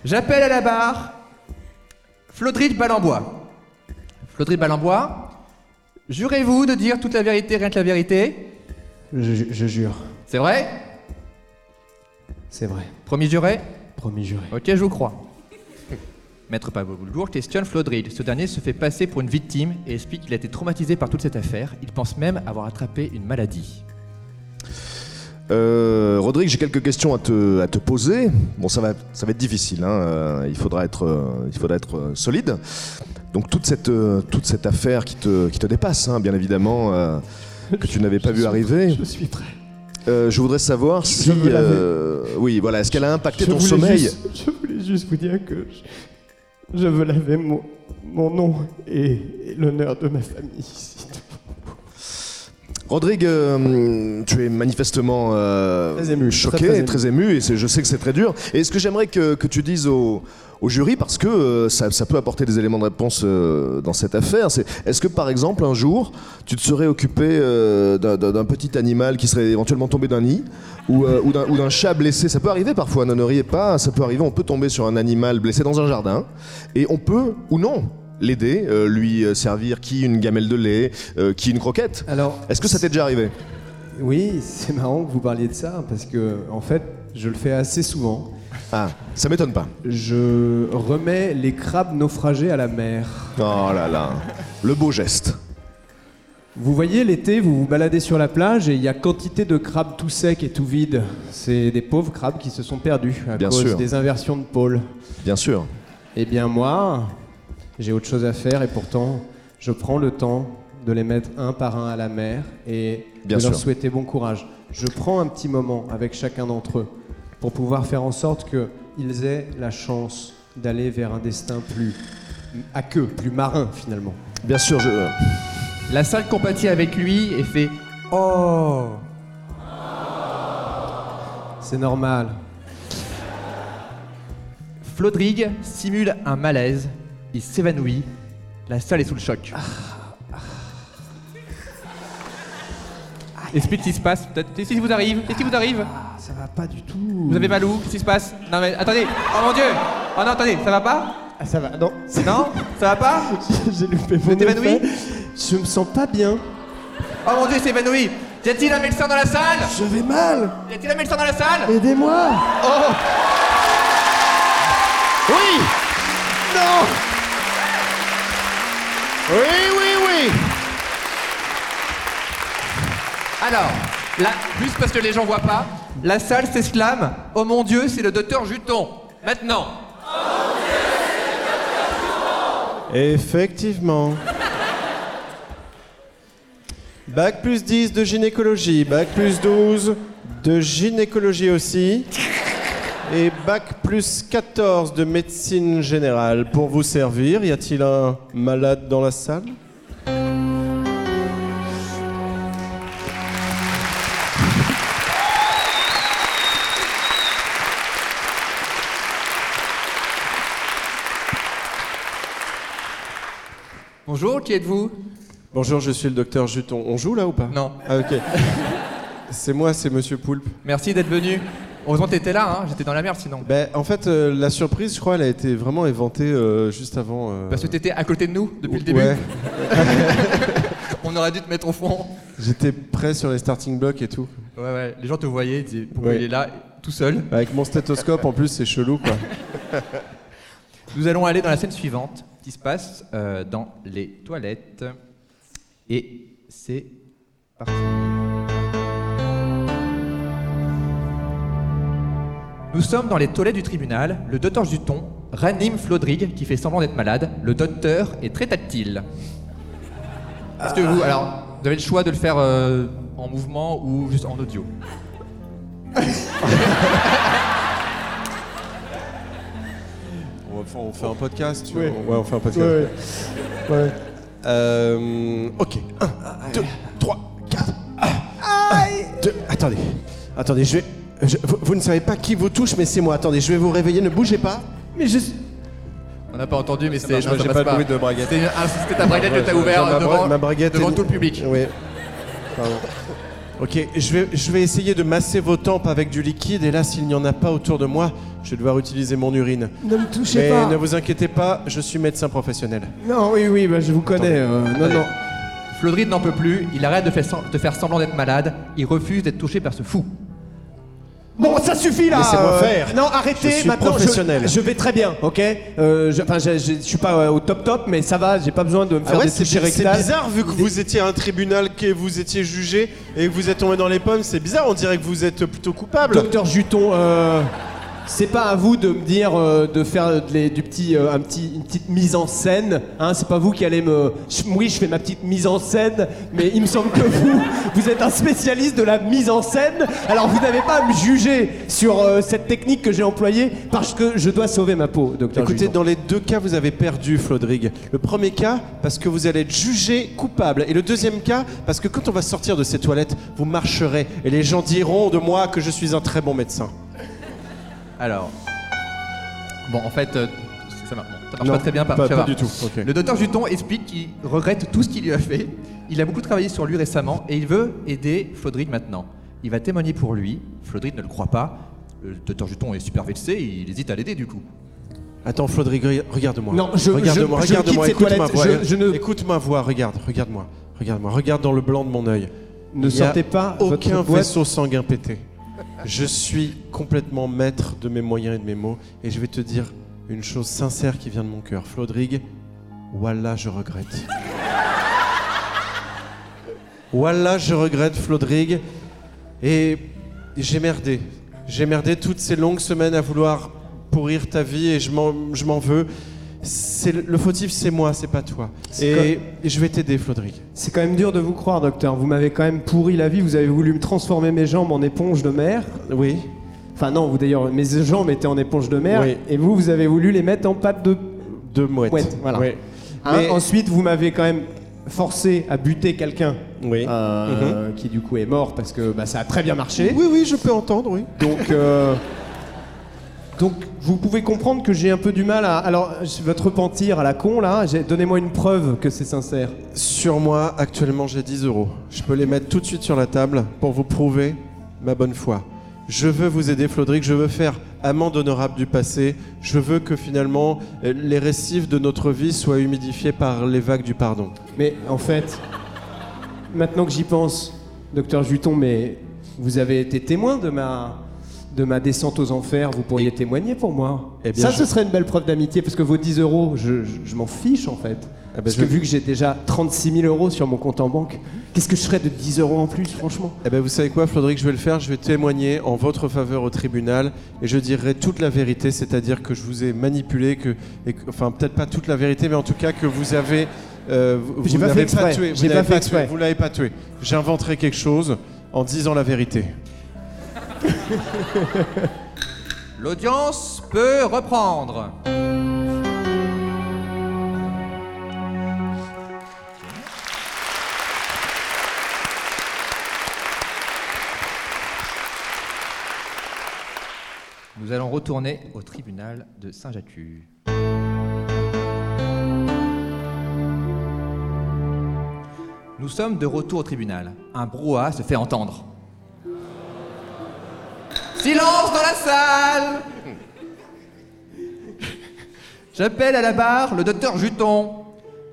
[SPEAKER 1] J'appelle à la barre Flodrid Balambois. Flodrid Balambois, jurez-vous de dire toute la vérité, rien que la vérité?
[SPEAKER 2] Je, je jure,
[SPEAKER 1] C'est vrai?
[SPEAKER 2] C'est vrai.
[SPEAKER 1] Promis juré?
[SPEAKER 2] Promis juré.
[SPEAKER 1] Ok, je vous crois. Maître Pablo Boulgour questionne Flodrid. Ce dernier se fait passer pour une victime et explique qu'il a été traumatisé par toute cette affaire. Il pense même avoir attrapé une maladie.
[SPEAKER 5] Euh, Rodrigue, j'ai quelques questions à te, à te poser. Bon, ça va, ça va être difficile. hein, euh, il faudra être, euh, il faudra être euh, solide. Donc toute cette, toute cette affaire qui te, qui te dépasse, hein, bien évidemment, euh, que tu n'avais pas vu arriver.
[SPEAKER 2] Je suis prêt.
[SPEAKER 5] Euh, je voudrais savoir si, euh, oui, voilà, est-ce qu'elle a impacté
[SPEAKER 2] Je
[SPEAKER 5] ton sommeil
[SPEAKER 2] juste- je voulais juste vous dire que je, veux laver mon, mon nom et, et l'honneur de ma famille ici.
[SPEAKER 5] Rodrigue, euh, tu es manifestement euh,
[SPEAKER 2] Très ému,
[SPEAKER 5] choqué,
[SPEAKER 2] très, très
[SPEAKER 5] très,
[SPEAKER 2] ému.
[SPEAKER 5] et je sais que c'est très dur. Et ce que j'aimerais que, que tu dises au, au jury, parce que euh, ça, ça peut apporter des éléments de réponse euh, dans cette affaire, c'est est-ce que par exemple un jour tu te serais occupé euh, d'un- petit animal qui serait éventuellement tombé d'un nid ou, ou d'un- ou d'un chat blessé? Ça peut arriver parfois, ne, ne riez pas, ça peut arriver, on peut tomber sur un animal blessé dans un jardin, et on peut ou non l'aider, lui servir qui? Une gamelle de lait, qui? Une croquette?
[SPEAKER 2] Alors,
[SPEAKER 5] Est-ce que ça t'est déjà arrivé?
[SPEAKER 2] Oui, c'est marrant que vous parliez de ça parce que en fait, je le fais assez souvent.
[SPEAKER 5] Ah, ça m'étonne pas.
[SPEAKER 2] Je remets les crabes naufragés à la mer.
[SPEAKER 5] Oh là là, le beau geste.
[SPEAKER 2] Vous voyez, l'été, vous vous baladez sur la plage et il y a quantité de crabes tout secs et tout vides. C'est des pauvres crabes qui se sont perdus à
[SPEAKER 5] Bien
[SPEAKER 2] cause
[SPEAKER 5] sûr.
[SPEAKER 2] des inversions de pôle.
[SPEAKER 5] Bien sûr.
[SPEAKER 2] Eh bien moi, j'ai autre chose à faire et pourtant, je prends le temps de les mettre un par un à la mer et
[SPEAKER 5] Bien
[SPEAKER 2] de leur
[SPEAKER 5] sûr.
[SPEAKER 2] souhaiter bon courage. Je prends un petit moment avec chacun d'entre eux pour pouvoir faire en sorte qu'ils aient la chance d'aller vers un destin plus à queue, plus marin finalement.
[SPEAKER 5] Bien sûr, je.
[SPEAKER 1] La salle compatit avec lui et fait Oh
[SPEAKER 2] C'est normal.
[SPEAKER 1] Flodrigue simule un malaise. Il s'évanouit. La salle est sous le choc. Explique ce qui se passe. peut-être. Qu'est-ce qui vous arrive Qu'est-ce qui vous arrive
[SPEAKER 2] Ça va pas du tout.
[SPEAKER 1] Vous avez mal où Qu'est-ce qui se passe Non mais attendez. Oh mon dieu Oh non, attendez, ça va pas
[SPEAKER 2] Ah, ça va. Non,
[SPEAKER 1] Non Ça va pas
[SPEAKER 2] j'ai loupé mon
[SPEAKER 1] êtes évanoui.
[SPEAKER 2] Je me sens pas bien.
[SPEAKER 1] Oh mon dieu, il s'est évanoui Y a-t-il un médecin dans la salle
[SPEAKER 2] Je vais mal.
[SPEAKER 1] Y a-t-il un médecin dans la salle
[SPEAKER 2] Aidez-moi.
[SPEAKER 5] Oui Non Oui, oui, oui
[SPEAKER 1] Alors, là, juste parce que les gens voient pas, la salle s'exclame Oh mon dieu, c'est le docteur Juton Maintenant
[SPEAKER 3] Effectivement. Bac plus 10 de gynécologie, bac plus 12 de gynécologie aussi. Et bac plus 14 de médecine générale. Pour vous servir, y a-t-il un malade dans la salle?
[SPEAKER 1] Bonjour, qui êtes-vous?
[SPEAKER 3] Bonjour, je suis le docteur Juton. On joue là ou pas?
[SPEAKER 1] Non.
[SPEAKER 3] Ah ok. C'est moi, c'est Monsieur Poulpe.
[SPEAKER 1] Merci d'être venu. Heureusement que t'étais là, hein, j'étais dans la merde sinon.
[SPEAKER 3] Ben, en fait, euh, la surprise, je crois, elle a été vraiment inventée euh, juste avant. euh,
[SPEAKER 1] Parce que t'étais à côté de nous depuis le début.
[SPEAKER 3] Ouais,
[SPEAKER 1] On aurait dû te mettre au fond.
[SPEAKER 3] j'étais prêt sur les starting blocks et tout.
[SPEAKER 1] Ouais, ouais, les gens te voyaient, ils disaient pourquoi
[SPEAKER 3] Ouais.
[SPEAKER 1] il est là, tout seul.
[SPEAKER 3] Avec mon stéthoscope, en plus, c'est chelou, quoi.
[SPEAKER 1] Nous allons aller dans la scène suivante, qui se passe euh, dans les toilettes. Et c'est parti. Nous sommes dans les toilettes du tribunal. Le docteur Juton ranime Flodrig, qui fait semblant d'être malade. Le docteur est très tactile. Est-ce que vous, alors, vous avez le choix de le faire euh, en mouvement ou juste en audio?
[SPEAKER 3] On, fait un podcast. tu
[SPEAKER 2] Ouais.
[SPEAKER 3] vois. Ouais, on fait un podcast.
[SPEAKER 2] Ouais, ouais.
[SPEAKER 3] Euh, ok. 1, 2, 3, 4. 2. Attendez. Attendez, je vais. je- vous, vous ne savez pas qui vous touche, mais c'est moi. Attendez, je vais vous réveiller. Ne bougez pas.
[SPEAKER 2] Mais je.
[SPEAKER 1] On n'a pas entendu, mais c'est.
[SPEAKER 3] pas, j'ai
[SPEAKER 1] passe
[SPEAKER 3] pas de bruit de braguette.
[SPEAKER 1] C'était ah, c'était ta braguette que t'as ouvert devant,
[SPEAKER 3] ma braguette
[SPEAKER 1] devant
[SPEAKER 3] est-
[SPEAKER 1] tout le public.
[SPEAKER 3] Oui. Pardon. Ok, je vais, je vais essayer de masser vos tempes avec du liquide, et là, s'il n'y en a pas autour de moi, je vais devoir utiliser mon urine.
[SPEAKER 2] Ne me touchez
[SPEAKER 3] Mais
[SPEAKER 2] pas.
[SPEAKER 3] ne vous inquiétez pas, je suis médecin professionnel.
[SPEAKER 2] Non, oui, oui, bah, je vous connais. euh, non, non.
[SPEAKER 1] Flodrid n'en peut plus, il arrête de faire, sem- de faire semblant d'être malade, il refuse d'être touché par ce fou.
[SPEAKER 2] Bon, ça suffit là.
[SPEAKER 3] Laissez-moi
[SPEAKER 2] euh,
[SPEAKER 3] faire.
[SPEAKER 2] Non, arrêtez.
[SPEAKER 3] Je suis
[SPEAKER 2] maintenant,
[SPEAKER 3] professionnel.
[SPEAKER 2] Je, je vais très bien, ok? Euh, je, enfin, je, suis pas euh, au top top, mais ça va. J'ai pas besoin de me faire des
[SPEAKER 3] Ah c'est
[SPEAKER 2] rectales.
[SPEAKER 3] bizarre vu que vous étiez à un tribunal, que vous étiez jugé et que vous êtes tombé dans les pommes. C'est bizarre, on dirait que vous êtes plutôt coupable.
[SPEAKER 2] Docteur Juton, euh, c'est pas à vous de me dire euh, de faire de les- du petit, euh, un petit, une petite mise en scène. Hein, c'est pas vous qui allez me. oui, je fais ma petite mise en scène, mais il me semble que vous, vous êtes un spécialiste de la mise en scène. Alors vous n'avez pas à me juger sur euh, cette technique que j'ai employée parce que je dois sauver ma peau, docteur
[SPEAKER 3] Écoutez, dans les deux cas, vous avez perdu, Flodrig. Le premier cas, parce que vous allez être jugé coupable. Et le deuxième cas, parce que quand on va sortir de ces toilettes, vous marcherez. Et les gens diront de moi que je suis un très bon médecin.
[SPEAKER 1] Alors. Bon, en fait, euh, ça, marche, bon, ça marche
[SPEAKER 3] Non,
[SPEAKER 1] pas très bien.
[SPEAKER 3] pas-
[SPEAKER 1] ça
[SPEAKER 3] pas du tout, ok.
[SPEAKER 1] Le docteur Juton explique qu'il regrette tout ce qu'il lui a fait. Il a beaucoup travaillé sur lui récemment et il veut aider Flodrid maintenant. Il va témoigner pour lui. Flodrid ne le croit pas. Le docteur Juton est super vexé, il hésite à l'aider du coup.
[SPEAKER 3] Attends, Flodrig, re- regarde-moi.
[SPEAKER 2] Non, je-
[SPEAKER 3] regarde-moi,
[SPEAKER 2] je- je
[SPEAKER 3] regarde-moi,
[SPEAKER 2] quitte ces
[SPEAKER 3] écoute ma
[SPEAKER 2] toilettes,
[SPEAKER 3] voix.
[SPEAKER 2] je- je ne-
[SPEAKER 3] Écoute ma voix, regarde, regarde-moi, regarde-moi, regarde dans le blanc de mon œil.
[SPEAKER 2] Ne
[SPEAKER 3] Il y a
[SPEAKER 2] sortez pas votre
[SPEAKER 3] aucun
[SPEAKER 2] boîte.
[SPEAKER 3] vaisseau sanguin pété. Je suis complètement maître de mes moyens et de mes mots, et je vais te dire une chose sincère qui vient de mon cœur. Flodrig, voilà, je regrette. Voilà, je regrette, Flodrig, et j'ai merdé. J'ai merdé toutes ces longues semaines à vouloir pourrir ta vie, et je m'en veux. C'est le fautif, c'est moi, c'est pas toi. Et, et je vais t'aider, Flodrig.
[SPEAKER 2] C'est quand même dur de vous croire, docteur. Vous m'avez quand même pourri la vie. Vous avez voulu me transformer mes jambes en éponge de mer.
[SPEAKER 3] Oui.
[SPEAKER 2] Enfin non, vous d'ailleurs, mes jambes étaient en éponge de mer.
[SPEAKER 3] Oui.
[SPEAKER 2] Et vous, vous avez voulu les mettre en pâte de...
[SPEAKER 3] De mouette.
[SPEAKER 2] Mouette, voilà.
[SPEAKER 3] Oui.
[SPEAKER 2] Hein,
[SPEAKER 3] Mais-
[SPEAKER 2] Ensuite, vous m'avez quand même forcé à buter quelqu'un.
[SPEAKER 3] Oui. Mhm.
[SPEAKER 2] euh, qui du coup est mort parce que bah, ça a très bien marché.
[SPEAKER 3] Oui, oui, je peux entendre, oui.
[SPEAKER 2] Donc, euh, donc vous pouvez comprendre que j'ai un peu du mal à. Alors, votre repentir à la con là, donnez-moi une preuve que c'est sincère.
[SPEAKER 3] Sur moi, actuellement, j'ai 10 euros. Je peux les mettre tout de suite sur la table pour vous prouver ma bonne foi. Je veux vous aider, Flodric. Je veux faire amende honorable du passé. Je veux que finalement, les récifs de notre vie soient humidifiés par les vagues du pardon.
[SPEAKER 2] Mais en fait, maintenant que j'y pense, docteur Juton, mais vous avez été témoin de ma, de ma descente aux enfers, vous pourriez témoigner pour moi.
[SPEAKER 3] Eh bien,
[SPEAKER 2] Ça,
[SPEAKER 3] je-
[SPEAKER 2] ce serait une belle preuve d'amitié, parce que vos 10 euros, je, je- je m'en fiche en fait.
[SPEAKER 3] ben,
[SPEAKER 2] parce
[SPEAKER 3] je
[SPEAKER 2] que vu que j'ai déjà 36 000 euros sur mon compte en banque, qu'est-ce que je ferais de 10 euros en plus, franchement?
[SPEAKER 3] Eh ben, vous savez quoi, Flodric, je vais le faire. Je vais témoigner en votre faveur au tribunal et je dirai toute la vérité, c'est-à-dire que je vous ai manipulé, que, et enfin peut-être pas toute la vérité, mais en tout cas que vous avez, euh, vous, vous
[SPEAKER 2] pas
[SPEAKER 3] tué, vous
[SPEAKER 2] pas
[SPEAKER 3] tué, vous l'avez pas tué. J'inventerai quelque chose en disant la vérité.
[SPEAKER 1] L'audience peut reprendre. Nous allons retourner au tribunal de Saint-Jacques. Nous sommes de retour au tribunal. Un brouhaha se fait entendre. Silence dans la salle J'appelle à la barre le docteur Juton.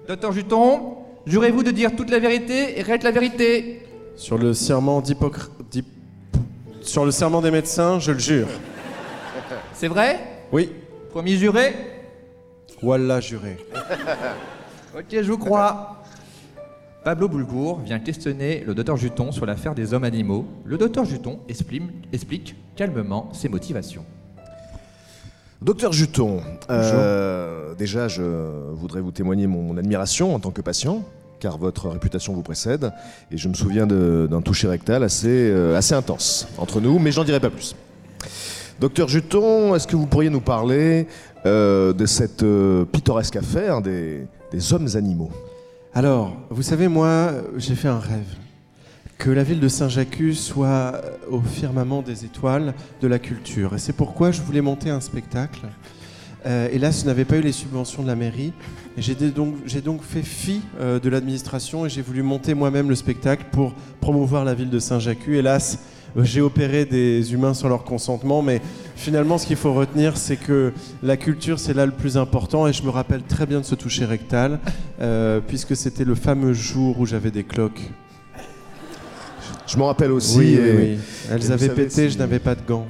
[SPEAKER 1] Docteur Juton, jurez-vous de dire toute la vérité et que la vérité
[SPEAKER 3] Sur le serment sur le serment des médecins, je le jure.
[SPEAKER 1] C'est vrai?
[SPEAKER 3] Oui.
[SPEAKER 1] Promis juré?
[SPEAKER 3] Voilà, juré.
[SPEAKER 1] Ok, je vous crois. Pablo Boulgour vient questionner le docteur Juton sur l'affaire des hommes animaux. Le docteur Juton explique calmement ses motivations.
[SPEAKER 5] Docteur Juton, euh, déjà je voudrais vous témoigner mon, mon admiration en tant que patient, car votre réputation vous précède, et je me souviens d'un toucher rectal assez, euh, assez intense entre nous, mais j'en dirai pas plus. Docteur Juton, est-ce que vous pourriez nous parler euh, de cette euh, pittoresque affaire des, des hommes animaux?
[SPEAKER 3] Alors, vous savez, moi, j'ai fait un rêve. Que la ville de Saint-Jacques soit au firmament des étoiles de la culture. Et c'est pourquoi je voulais monter un spectacle. Euh, hélas, je n'avais pas eu les subventions de la mairie. J'ai donc, fait fi euh, de l'administration et j'ai voulu monter moi-même le spectacle pour promouvoir la ville de Saint-Jacques. Hélas, euh, j'ai opéré des humains sans leur consentement, mais finalement, ce qu'il faut retenir, c'est que la culture, c'est là le plus important. Et je me rappelle très bien de ce toucher rectal, euh, puisque c'était le fameux jour où j'avais des cloques.
[SPEAKER 5] Je m'en rappelle aussi.
[SPEAKER 3] oui,
[SPEAKER 5] et
[SPEAKER 3] oui, Elles avaient pété,
[SPEAKER 5] si-
[SPEAKER 3] je n'avais pas de gants.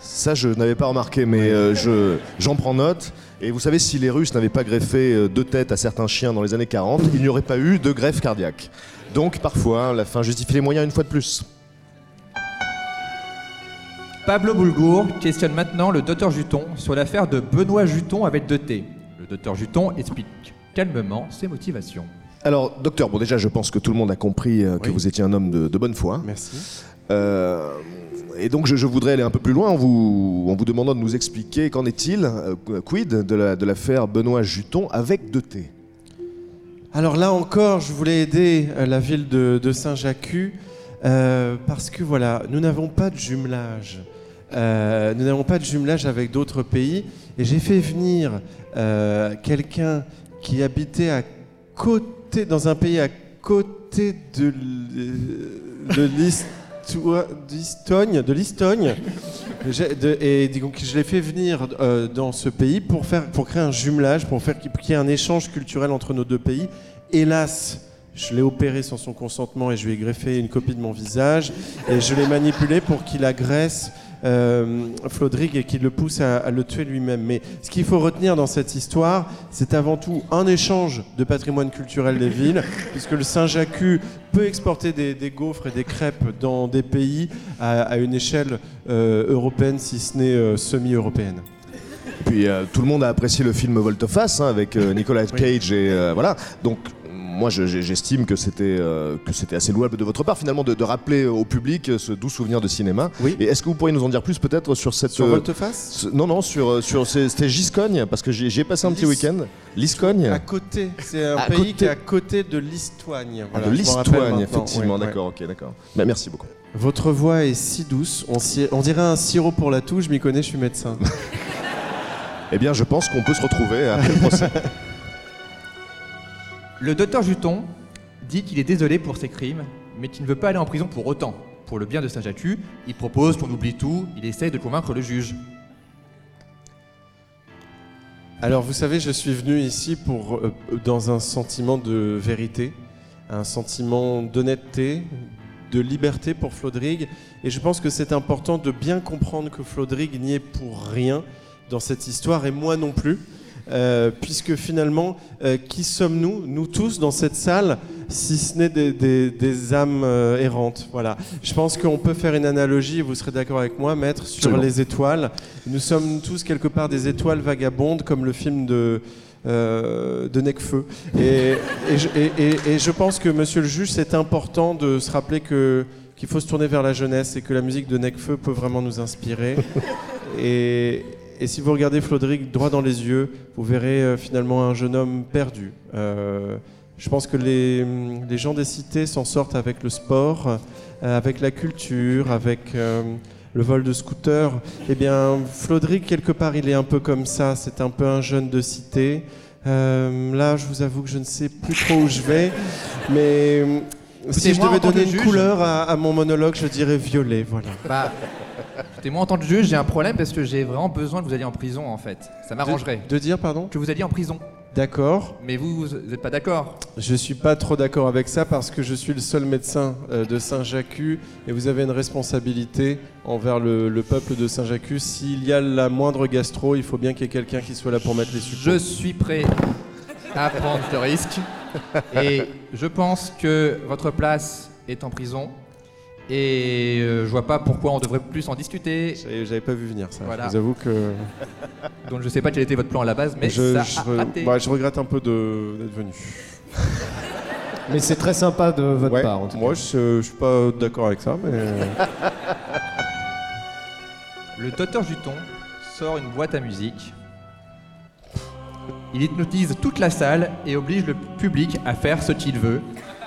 [SPEAKER 5] Ça, je n'avais pas remarqué, mais euh, je, j'en prends note. Et vous savez, si les Russes n'avaient pas greffé euh, deux têtes à certains chiens dans les années 40, il n'y aurait pas eu de greffe cardiaque. Donc, parfois, la fin justifie les moyens une fois de plus.
[SPEAKER 1] Pablo Boulgour questionne maintenant le docteur Juton sur l'affaire de Benoît Juton avec deux T. Le docteur Juton explique calmement ses motivations.
[SPEAKER 5] Alors, docteur, bon, déjà, je pense que tout le monde a compris euh, que
[SPEAKER 3] Oui.
[SPEAKER 5] vous étiez un homme de, de bonne foi.
[SPEAKER 3] Merci.
[SPEAKER 5] Euh, et donc, je, je voudrais aller un peu plus loin en vous, en vous demandant de nous expliquer qu'en est-il, euh, quid de la- de l'affaire Benoît Juton avec deux T?
[SPEAKER 3] Alors là encore, je voulais aider la ville de, de Saint-Jacques parce que voilà, nous n'avons pas de jumelage. Euh, nous n'avons pas de jumelage avec d'autres pays et j'ai fait venir euh, quelqu'un qui habitait à côté, dans un pays à côté de, l- de et donc je l'ai fait venir euh, dans ce pays pour, faire, pour créer un jumelage, pour faire qu'il y ait un échange culturel entre nos deux pays. Hélas, je l'ai opéré sans son consentement et je lui ai greffé une copie de mon visage et je l'ai manipulé pour qu'il agresse euh, Flodrig et qu'il le pousse à, à le tuer lui-même. Mais ce qu'il faut retenir dans cette histoire, c'est avant tout un échange de patrimoine culturel des villes, puisque le Saint-Jacques peut exporter des, des gaufres et des crêpes dans des pays à, à une échelle euh, européenne, si ce n'est euh, semi-européenne.
[SPEAKER 5] Puis euh, tout le monde a apprécié le film Volte-Face hein, avec euh, Nicolas Cage et euh, voilà. Donc moi je- j'ai- j'estime que c'était euh, que c'était assez louable de votre part finalement de, de rappeler au public ce doux souvenir de cinéma.
[SPEAKER 3] Oui.
[SPEAKER 5] Et est-ce que vous pourriez nous en dire plus peut-être sur cette
[SPEAKER 3] Sur
[SPEAKER 5] euh,
[SPEAKER 3] Volte-Face
[SPEAKER 5] ce- non non sur euh, sur c'était Giscogne parce que j'y j'y ai passé un petit week-end. Liscogne.
[SPEAKER 3] À côté, c'est un
[SPEAKER 5] À
[SPEAKER 3] pays
[SPEAKER 5] côté.
[SPEAKER 3] qui est à côté de l'Histoigne.
[SPEAKER 5] Ah, de
[SPEAKER 3] maintenant.
[SPEAKER 5] effectivement,
[SPEAKER 3] Ouais,
[SPEAKER 5] d'accord, ok, d'accord. Bah, merci beaucoup.
[SPEAKER 3] Votre voix est si douce, on, si- on dirait un sirop pour la toux, je m'y connais, je suis médecin.
[SPEAKER 5] Eh bien, je pense qu'on peut se retrouver après le procès.
[SPEAKER 1] Le docteur Juton dit qu'il est désolé pour ses crimes, mais qu'il ne veut pas aller en prison pour autant. Pour le bien de Saint-Jacques, il propose qu'on oublie tout, il essaye de convaincre le juge.
[SPEAKER 3] Alors vous savez, je suis venu ici pour euh, dans un sentiment de vérité, un sentiment d'honnêteté, de liberté pour Flodrig, et je pense que c'est important de bien comprendre que Flodrig n'y est pour rien dans cette histoire, et moi non plus. Euh, puisque finalement, euh, qui sommes-nous, nous tous, dans cette salle, si ce n'est des, des- des âmes euh, errantes? Voilà. Je pense qu'on peut faire une analogie, vous serez d'accord avec moi, maître, sur
[SPEAKER 5] Absolument.
[SPEAKER 3] les étoiles. Nous sommes tous quelque part des étoiles vagabondes, comme le film de, euh, de Necfeu. Et, et, je, et- et- et je pense que, monsieur le juge, c'est important de se rappeler que qu'il faut se tourner vers la jeunesse et que la musique de Necfeu peut vraiment nous inspirer. Et, et si vous regardez Flodrig droit dans les yeux, vous verrez euh, finalement un jeune homme perdu. Euh, je pense que les, les gens des cités s'en sortent avec le sport, euh, avec la culture, avec le vol de scooter. Eh bien, Flodrig, quelque part, il est un peu comme ça. C'est un peu un jeune de cité. Euh, là, je vous avoue que je ne sais plus trop où je vais, mais si je devais donner une
[SPEAKER 1] juge-
[SPEAKER 3] couleur à, à mon monologue, je dirais violet. Voilà.
[SPEAKER 1] Bah, écoutez, moi en tant que juge, j'ai un problème parce que j'ai vraiment besoin que vous alliez en prison en fait. Ça m'arrangerait.
[SPEAKER 3] De dire, pardon?
[SPEAKER 1] Que vous alliez en prison.
[SPEAKER 3] D'accord.
[SPEAKER 1] Mais vous, vous n'êtes pas d'accord
[SPEAKER 3] Je suis pas trop d'accord avec ça parce que je suis le seul médecin euh, de Saint-Jacques et vous avez une responsabilité envers le, le peuple de Saint-Jacques. S'il y a la moindre gastro, il faut bien qu'il y ait quelqu'un qui soit là pour mettre les
[SPEAKER 1] Je
[SPEAKER 3] suppos.
[SPEAKER 1] suis prêt à prendre ce risque. Et je pense que votre place est en prison. Et euh, je vois pas pourquoi on devrait plus en discuter.
[SPEAKER 3] J'avais pas vu venir ça.
[SPEAKER 1] Voilà.
[SPEAKER 3] Je vous avoue que
[SPEAKER 1] Donc je sais pas quel était votre plan à la base, mais
[SPEAKER 3] je,
[SPEAKER 1] ça
[SPEAKER 3] je
[SPEAKER 1] a
[SPEAKER 3] re-
[SPEAKER 1] raté.
[SPEAKER 3] bah, je regrette un peu d'être venu.
[SPEAKER 2] Mais c'est très sympa de votre
[SPEAKER 3] Ouais,
[SPEAKER 2] part, en tout
[SPEAKER 3] moi, je, je suis pas d'accord avec ça, mais
[SPEAKER 1] Le docteur Juton sort une boîte à musique. Il hypnotise toute la salle et oblige le public à faire ce qu'il veut.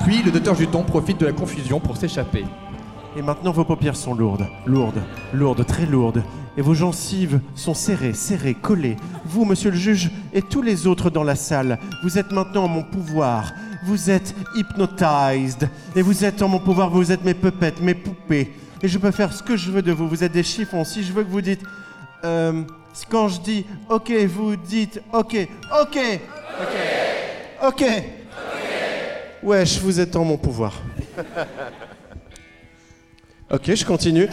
[SPEAKER 1] Puis le docteur Juton profite de la confusion pour s'échapper.
[SPEAKER 3] Et maintenant, vos paupières sont lourdes, lourdes, lourdes, très lourdes. Et vos gencives sont serrées, serrées, collées. Vous, monsieur le juge, et tous les autres dans la salle, vous êtes maintenant en mon pouvoir. Vous êtes hypnotized. Et vous êtes en mon pouvoir, vous êtes mes pupettes, mes poupées. Et je peux faire ce que je veux de vous. Vous êtes des chiffons. Si je veux que vous dites. euh, quand je dis OK, vous dites OK, OK, OK, OK. Wesh, vous êtes en mon pouvoir. Ok, je continue.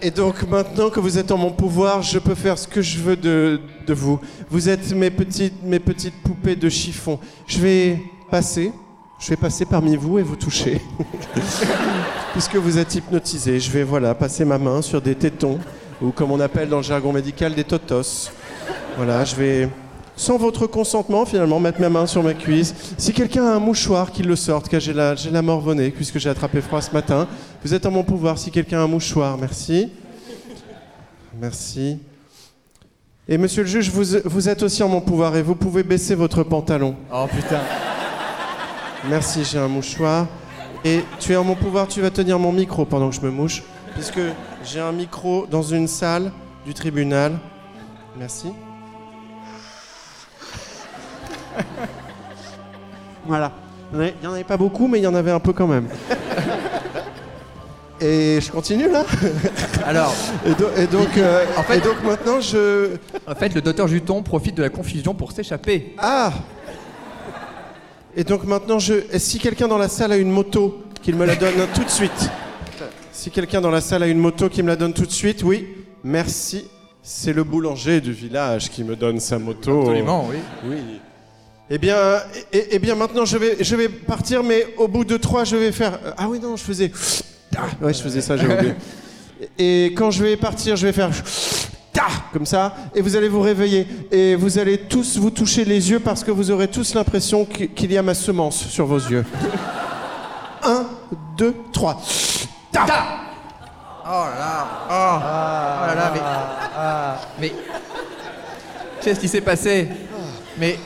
[SPEAKER 3] Et donc, maintenant que vous êtes en mon pouvoir, je peux faire ce que je veux de, vous. Vous êtes mes petites, mes petites poupées de chiffon. Je vais passer, je vais passer parmi vous et vous toucher. Puisque vous êtes hypnotisé, je vais voilà passer ma main sur des tétons ou comme on appelle dans le jargon médical des totos. Voilà, je vais sans votre consentement, finalement, mettre ma main sur ma cuisse. Si quelqu'un a un mouchoir, qu'il le sorte, car j'ai la, j'ai la morvonnée, puisque j'ai attrapé froid ce matin. Vous êtes en mon pouvoir. Si quelqu'un a un mouchoir, merci. Merci. Et monsieur le juge, vous, vous êtes aussi en mon pouvoir et vous pouvez baisser votre pantalon.
[SPEAKER 1] Oh putain.
[SPEAKER 3] Merci, j'ai un mouchoir. Et tu es en mon pouvoir, tu vas tenir mon micro pendant que je me mouche, puisque j'ai un micro dans une salle du tribunal. Merci. Voilà. Il n'y en avait pas beaucoup, mais il y en avait un peu quand même. Et je continue là?
[SPEAKER 1] Alors,
[SPEAKER 3] Et, do- et donc, euh,
[SPEAKER 1] En fait-
[SPEAKER 3] et donc maintenant je...
[SPEAKER 1] en fait, le docteur Juton profite de la confusion pour s'échapper.
[SPEAKER 3] Ah Et donc maintenant, je... et si quelqu'un dans la salle a une moto, qu'il me la donne tout de suite? Si quelqu'un dans la salle a une moto, qui me la donne tout de suite, oui. Merci. C'est le boulanger du village qui me donne sa moto.
[SPEAKER 1] Absolument, oui.
[SPEAKER 3] Oui. Eh bien, eh, eh bien maintenant je vais, je vais partir, mais au bout de trois, je vais faire. euh, Ah oui, non, je faisais. Ah, ouais, je faisais ça, j'ai oublié. Et quand je vais partir, je vais faire. Ta Comme ça, et vous allez vous réveiller. Et vous allez tous vous toucher les yeux parce que vous aurez tous l'impression qu- qu'il y a ma semence sur vos yeux. Un, deux, trois. Ta
[SPEAKER 1] Oh là là. Oh, Oh là là, mais. Mais. Qu'est-ce qui s'est passé? Mais.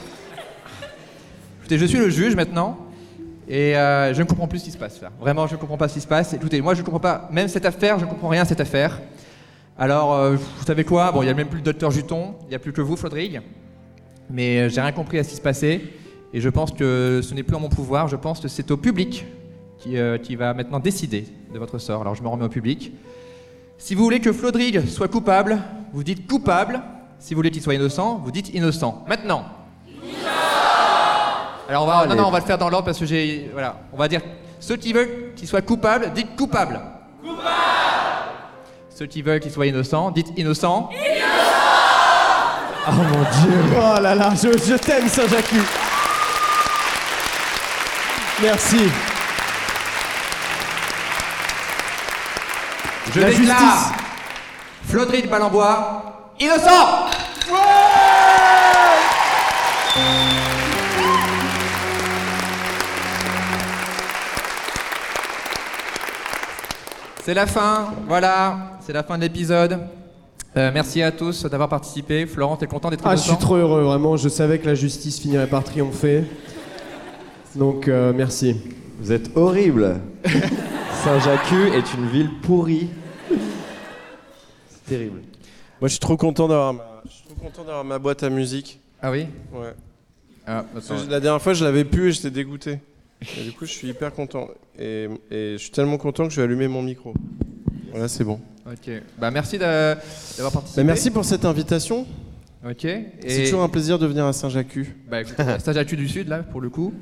[SPEAKER 1] Je suis le juge maintenant. Et euh, je ne comprends plus ce qui se passe. Vraiment, je ne comprends pas ce qui se passe. Écoutez, moi je ne comprends pas, même cette affaire, je ne comprends rien à cette affaire. Alors, euh, vous savez quoi? Bon, il n'y a même plus le docteur Juton, il n'y a plus que vous, Flodrig. Mais euh, j'ai rien compris à ce qui se passait. Et je pense que ce n'est plus en mon pouvoir, je pense que c'est au public qui, qui va maintenant décider de votre sort. Alors je me remets au public. Si vous voulez que Flodrig soit coupable, vous dites coupable. Si vous voulez qu'il soit innocent, vous dites innocent. Maintenant. Alors on va, non, non, on va le faire dans l'ordre parce que j'ai, voilà, on va dire ceux qui veulent qu'il soit coupable, dites coupable. Coupable. Ceux qui veulent qu'il soit innocent, dites innocent.
[SPEAKER 2] Oh mon dieu Oh là là, je, je t'aime Saint-Jacques Merci.
[SPEAKER 1] Je
[SPEAKER 2] La
[SPEAKER 1] déclare
[SPEAKER 2] justice.
[SPEAKER 1] Flodrig Balambois innocent. C'est la fin, voilà, c'est la fin de l'épisode. Euh, merci à tous d'avoir participé. Florent, t'es content d'être
[SPEAKER 2] Ah, je suis trop heureux, vraiment. Je savais que la justice finirait par triompher. Donc, euh, merci.
[SPEAKER 4] Vous êtes horrible. Saint-Jacques est une ville pourrie. C'est terrible.
[SPEAKER 3] Moi, je suis trop content d'avoir ma, je suis trop content d'avoir ma boîte à musique.
[SPEAKER 1] Ah oui
[SPEAKER 3] Ouais.
[SPEAKER 1] ah,
[SPEAKER 3] Parce que La dernière fois, je l'avais pu et j'étais dégoûté. Et du coup, je suis hyper content. Et, et je suis tellement content que je vais allumer mon micro. Voilà, c'est bon.
[SPEAKER 1] Ok. Bah merci d'a- d'avoir participé.
[SPEAKER 3] Bah, merci pour cette invitation.
[SPEAKER 1] Ok. Et
[SPEAKER 3] C'est toujours un plaisir de venir à Saint-Jacques.
[SPEAKER 1] bah, écoute, Saint-Jacques du Sud là pour le coup.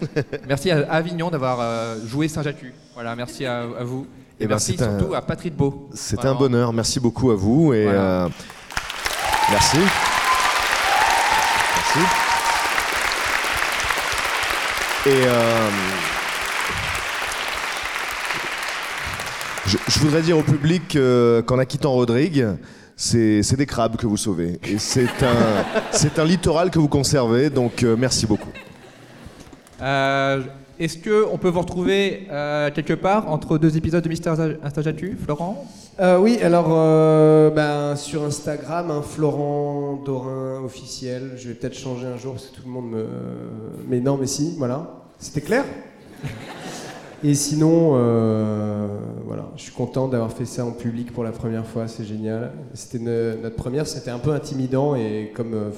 [SPEAKER 1] merci à Avignon d'avoir euh, joué Saint-Jacques. Voilà, merci à, à vous. Et,
[SPEAKER 5] Eh ben,
[SPEAKER 1] merci
[SPEAKER 5] un-
[SPEAKER 1] surtout à Patrick Beau.
[SPEAKER 5] C'était un bonheur. Merci beaucoup à vous et
[SPEAKER 1] Voilà.
[SPEAKER 5] euh, merci. Merci. Et euh, je, je voudrais dire au public euh, qu'en acquittant Rodrigue, c'est des crabes que vous sauvez. Et c'est un, littoral que vous conservez, donc euh, merci beaucoup.
[SPEAKER 1] Est-ce que on peut vous retrouver euh, quelque part entre deux épisodes de Mister Instajatu, Florent?
[SPEAKER 2] Euh, oui, alors euh, ben, sur Instagram, un Florent Dorin officiel. Je vais peut-être changer un jour parce que tout le monde me. Mais non, mais si, voilà. C'était clair? Et sinon, voilà, je suis content d'avoir fait ça en public pour la première fois, c'est génial. C'était notre première, c'était un peu intimidant et comme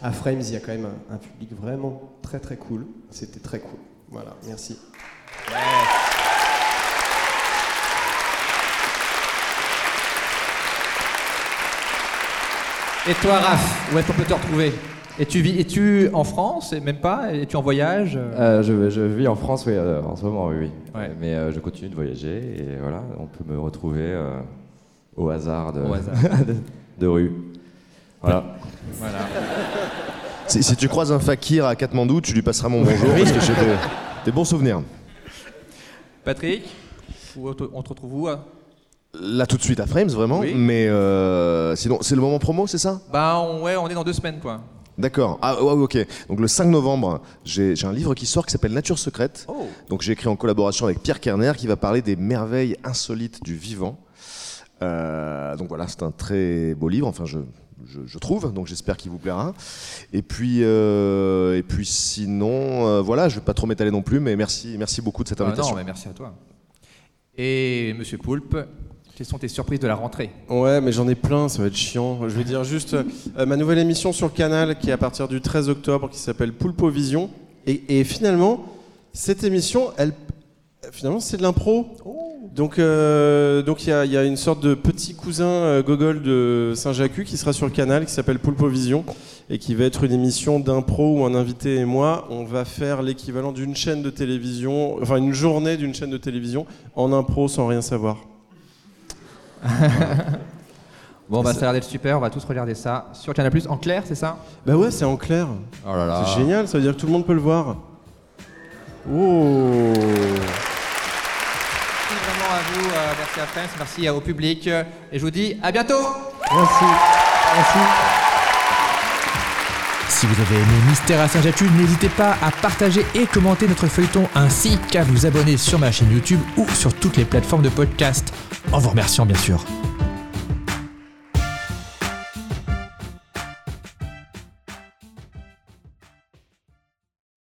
[SPEAKER 2] à Frames, il y a quand même un public vraiment très très cool. C'était très cool. Voilà, merci.
[SPEAKER 1] Et toi, Raph, où est-ce qu'on peut te retrouver? Et tu vis, es-tu en France et même pas? Es-tu en voyage?
[SPEAKER 4] Euh, je, je vis en France, oui, euh, en ce moment, oui, oui.
[SPEAKER 1] Ouais.
[SPEAKER 4] Mais euh, je continue de voyager et voilà, on peut me retrouver euh, au hasard de,
[SPEAKER 1] Au hasard.
[SPEAKER 4] de, de rue. Voilà.
[SPEAKER 1] Voilà.
[SPEAKER 5] Si, si tu croises un fakir à Katmandou, tu lui passeras mon bonjour parce que j'ai des, des bons souvenirs.
[SPEAKER 1] Patrick, où on te on te retrouve où hein?
[SPEAKER 5] Là tout de suite à Frames, vraiment.
[SPEAKER 1] Oui.
[SPEAKER 5] Mais euh, sinon, c'est le moment promo, c'est ça?
[SPEAKER 1] Bah on- ouais, on est dans deux semaines quoi.
[SPEAKER 5] D'accord. Ah ouais, ok. Donc le 5 novembre, j'ai j'ai un livre qui sort qui s'appelle Nature secrète.
[SPEAKER 1] Oh.
[SPEAKER 5] Donc j'ai écrit en collaboration avec Pierre Kerner qui va parler des merveilles insolites du vivant. Euh, donc voilà, c'est un très beau livre. Enfin, je, je, je trouve. Donc j'espère qu'il vous plaira. Et puis euh, et puis sinon, euh, voilà, je vais pas trop m'étaler non plus, mais merci merci beaucoup de cette
[SPEAKER 1] Ah
[SPEAKER 5] invitation.
[SPEAKER 1] non, mais merci à toi. Et Monsieur Poulpe, quelles sont tes surprises de la rentrée?
[SPEAKER 3] Ouais, mais j'en ai plein, ça va être chiant. Je vais dire juste euh, ma nouvelle émission sur le canal qui est à partir du 13 octobre qui s'appelle Poulpo Vision. Et, et finalement, cette émission, elle, finalement, c'est de l'impro. Donc, euh, donc il y, a- il y a une sorte de petit cousin euh, gogol de Saint-Jacques qui sera sur le canal qui s'appelle Poulpo Vision et qui va être une émission d'impro où un invité et moi, on va faire l'équivalent d'une chaîne de télévision, enfin une journée d'une chaîne de télévision en impro sans rien savoir.
[SPEAKER 1] Bon bah ça a l'air d'être super, on va tous regarder ça sur Canal Plus en clair, c'est ça?
[SPEAKER 3] Bah ouais, c'est en clair.
[SPEAKER 1] Oh là là.
[SPEAKER 3] C'est génial, ça veut dire que tout le monde peut le voir. Oh
[SPEAKER 1] vous, euh, merci à France, merci au public euh, et je vous dis à bientôt.
[SPEAKER 3] Merci. Merci.
[SPEAKER 7] Si vous avez aimé Mystère à Saint-Jatu, n'hésitez pas à partager et commenter notre feuilleton ainsi qu'à vous abonner sur ma chaîne YouTube ou sur toutes les plateformes de podcast. En vous remerciant bien sûr.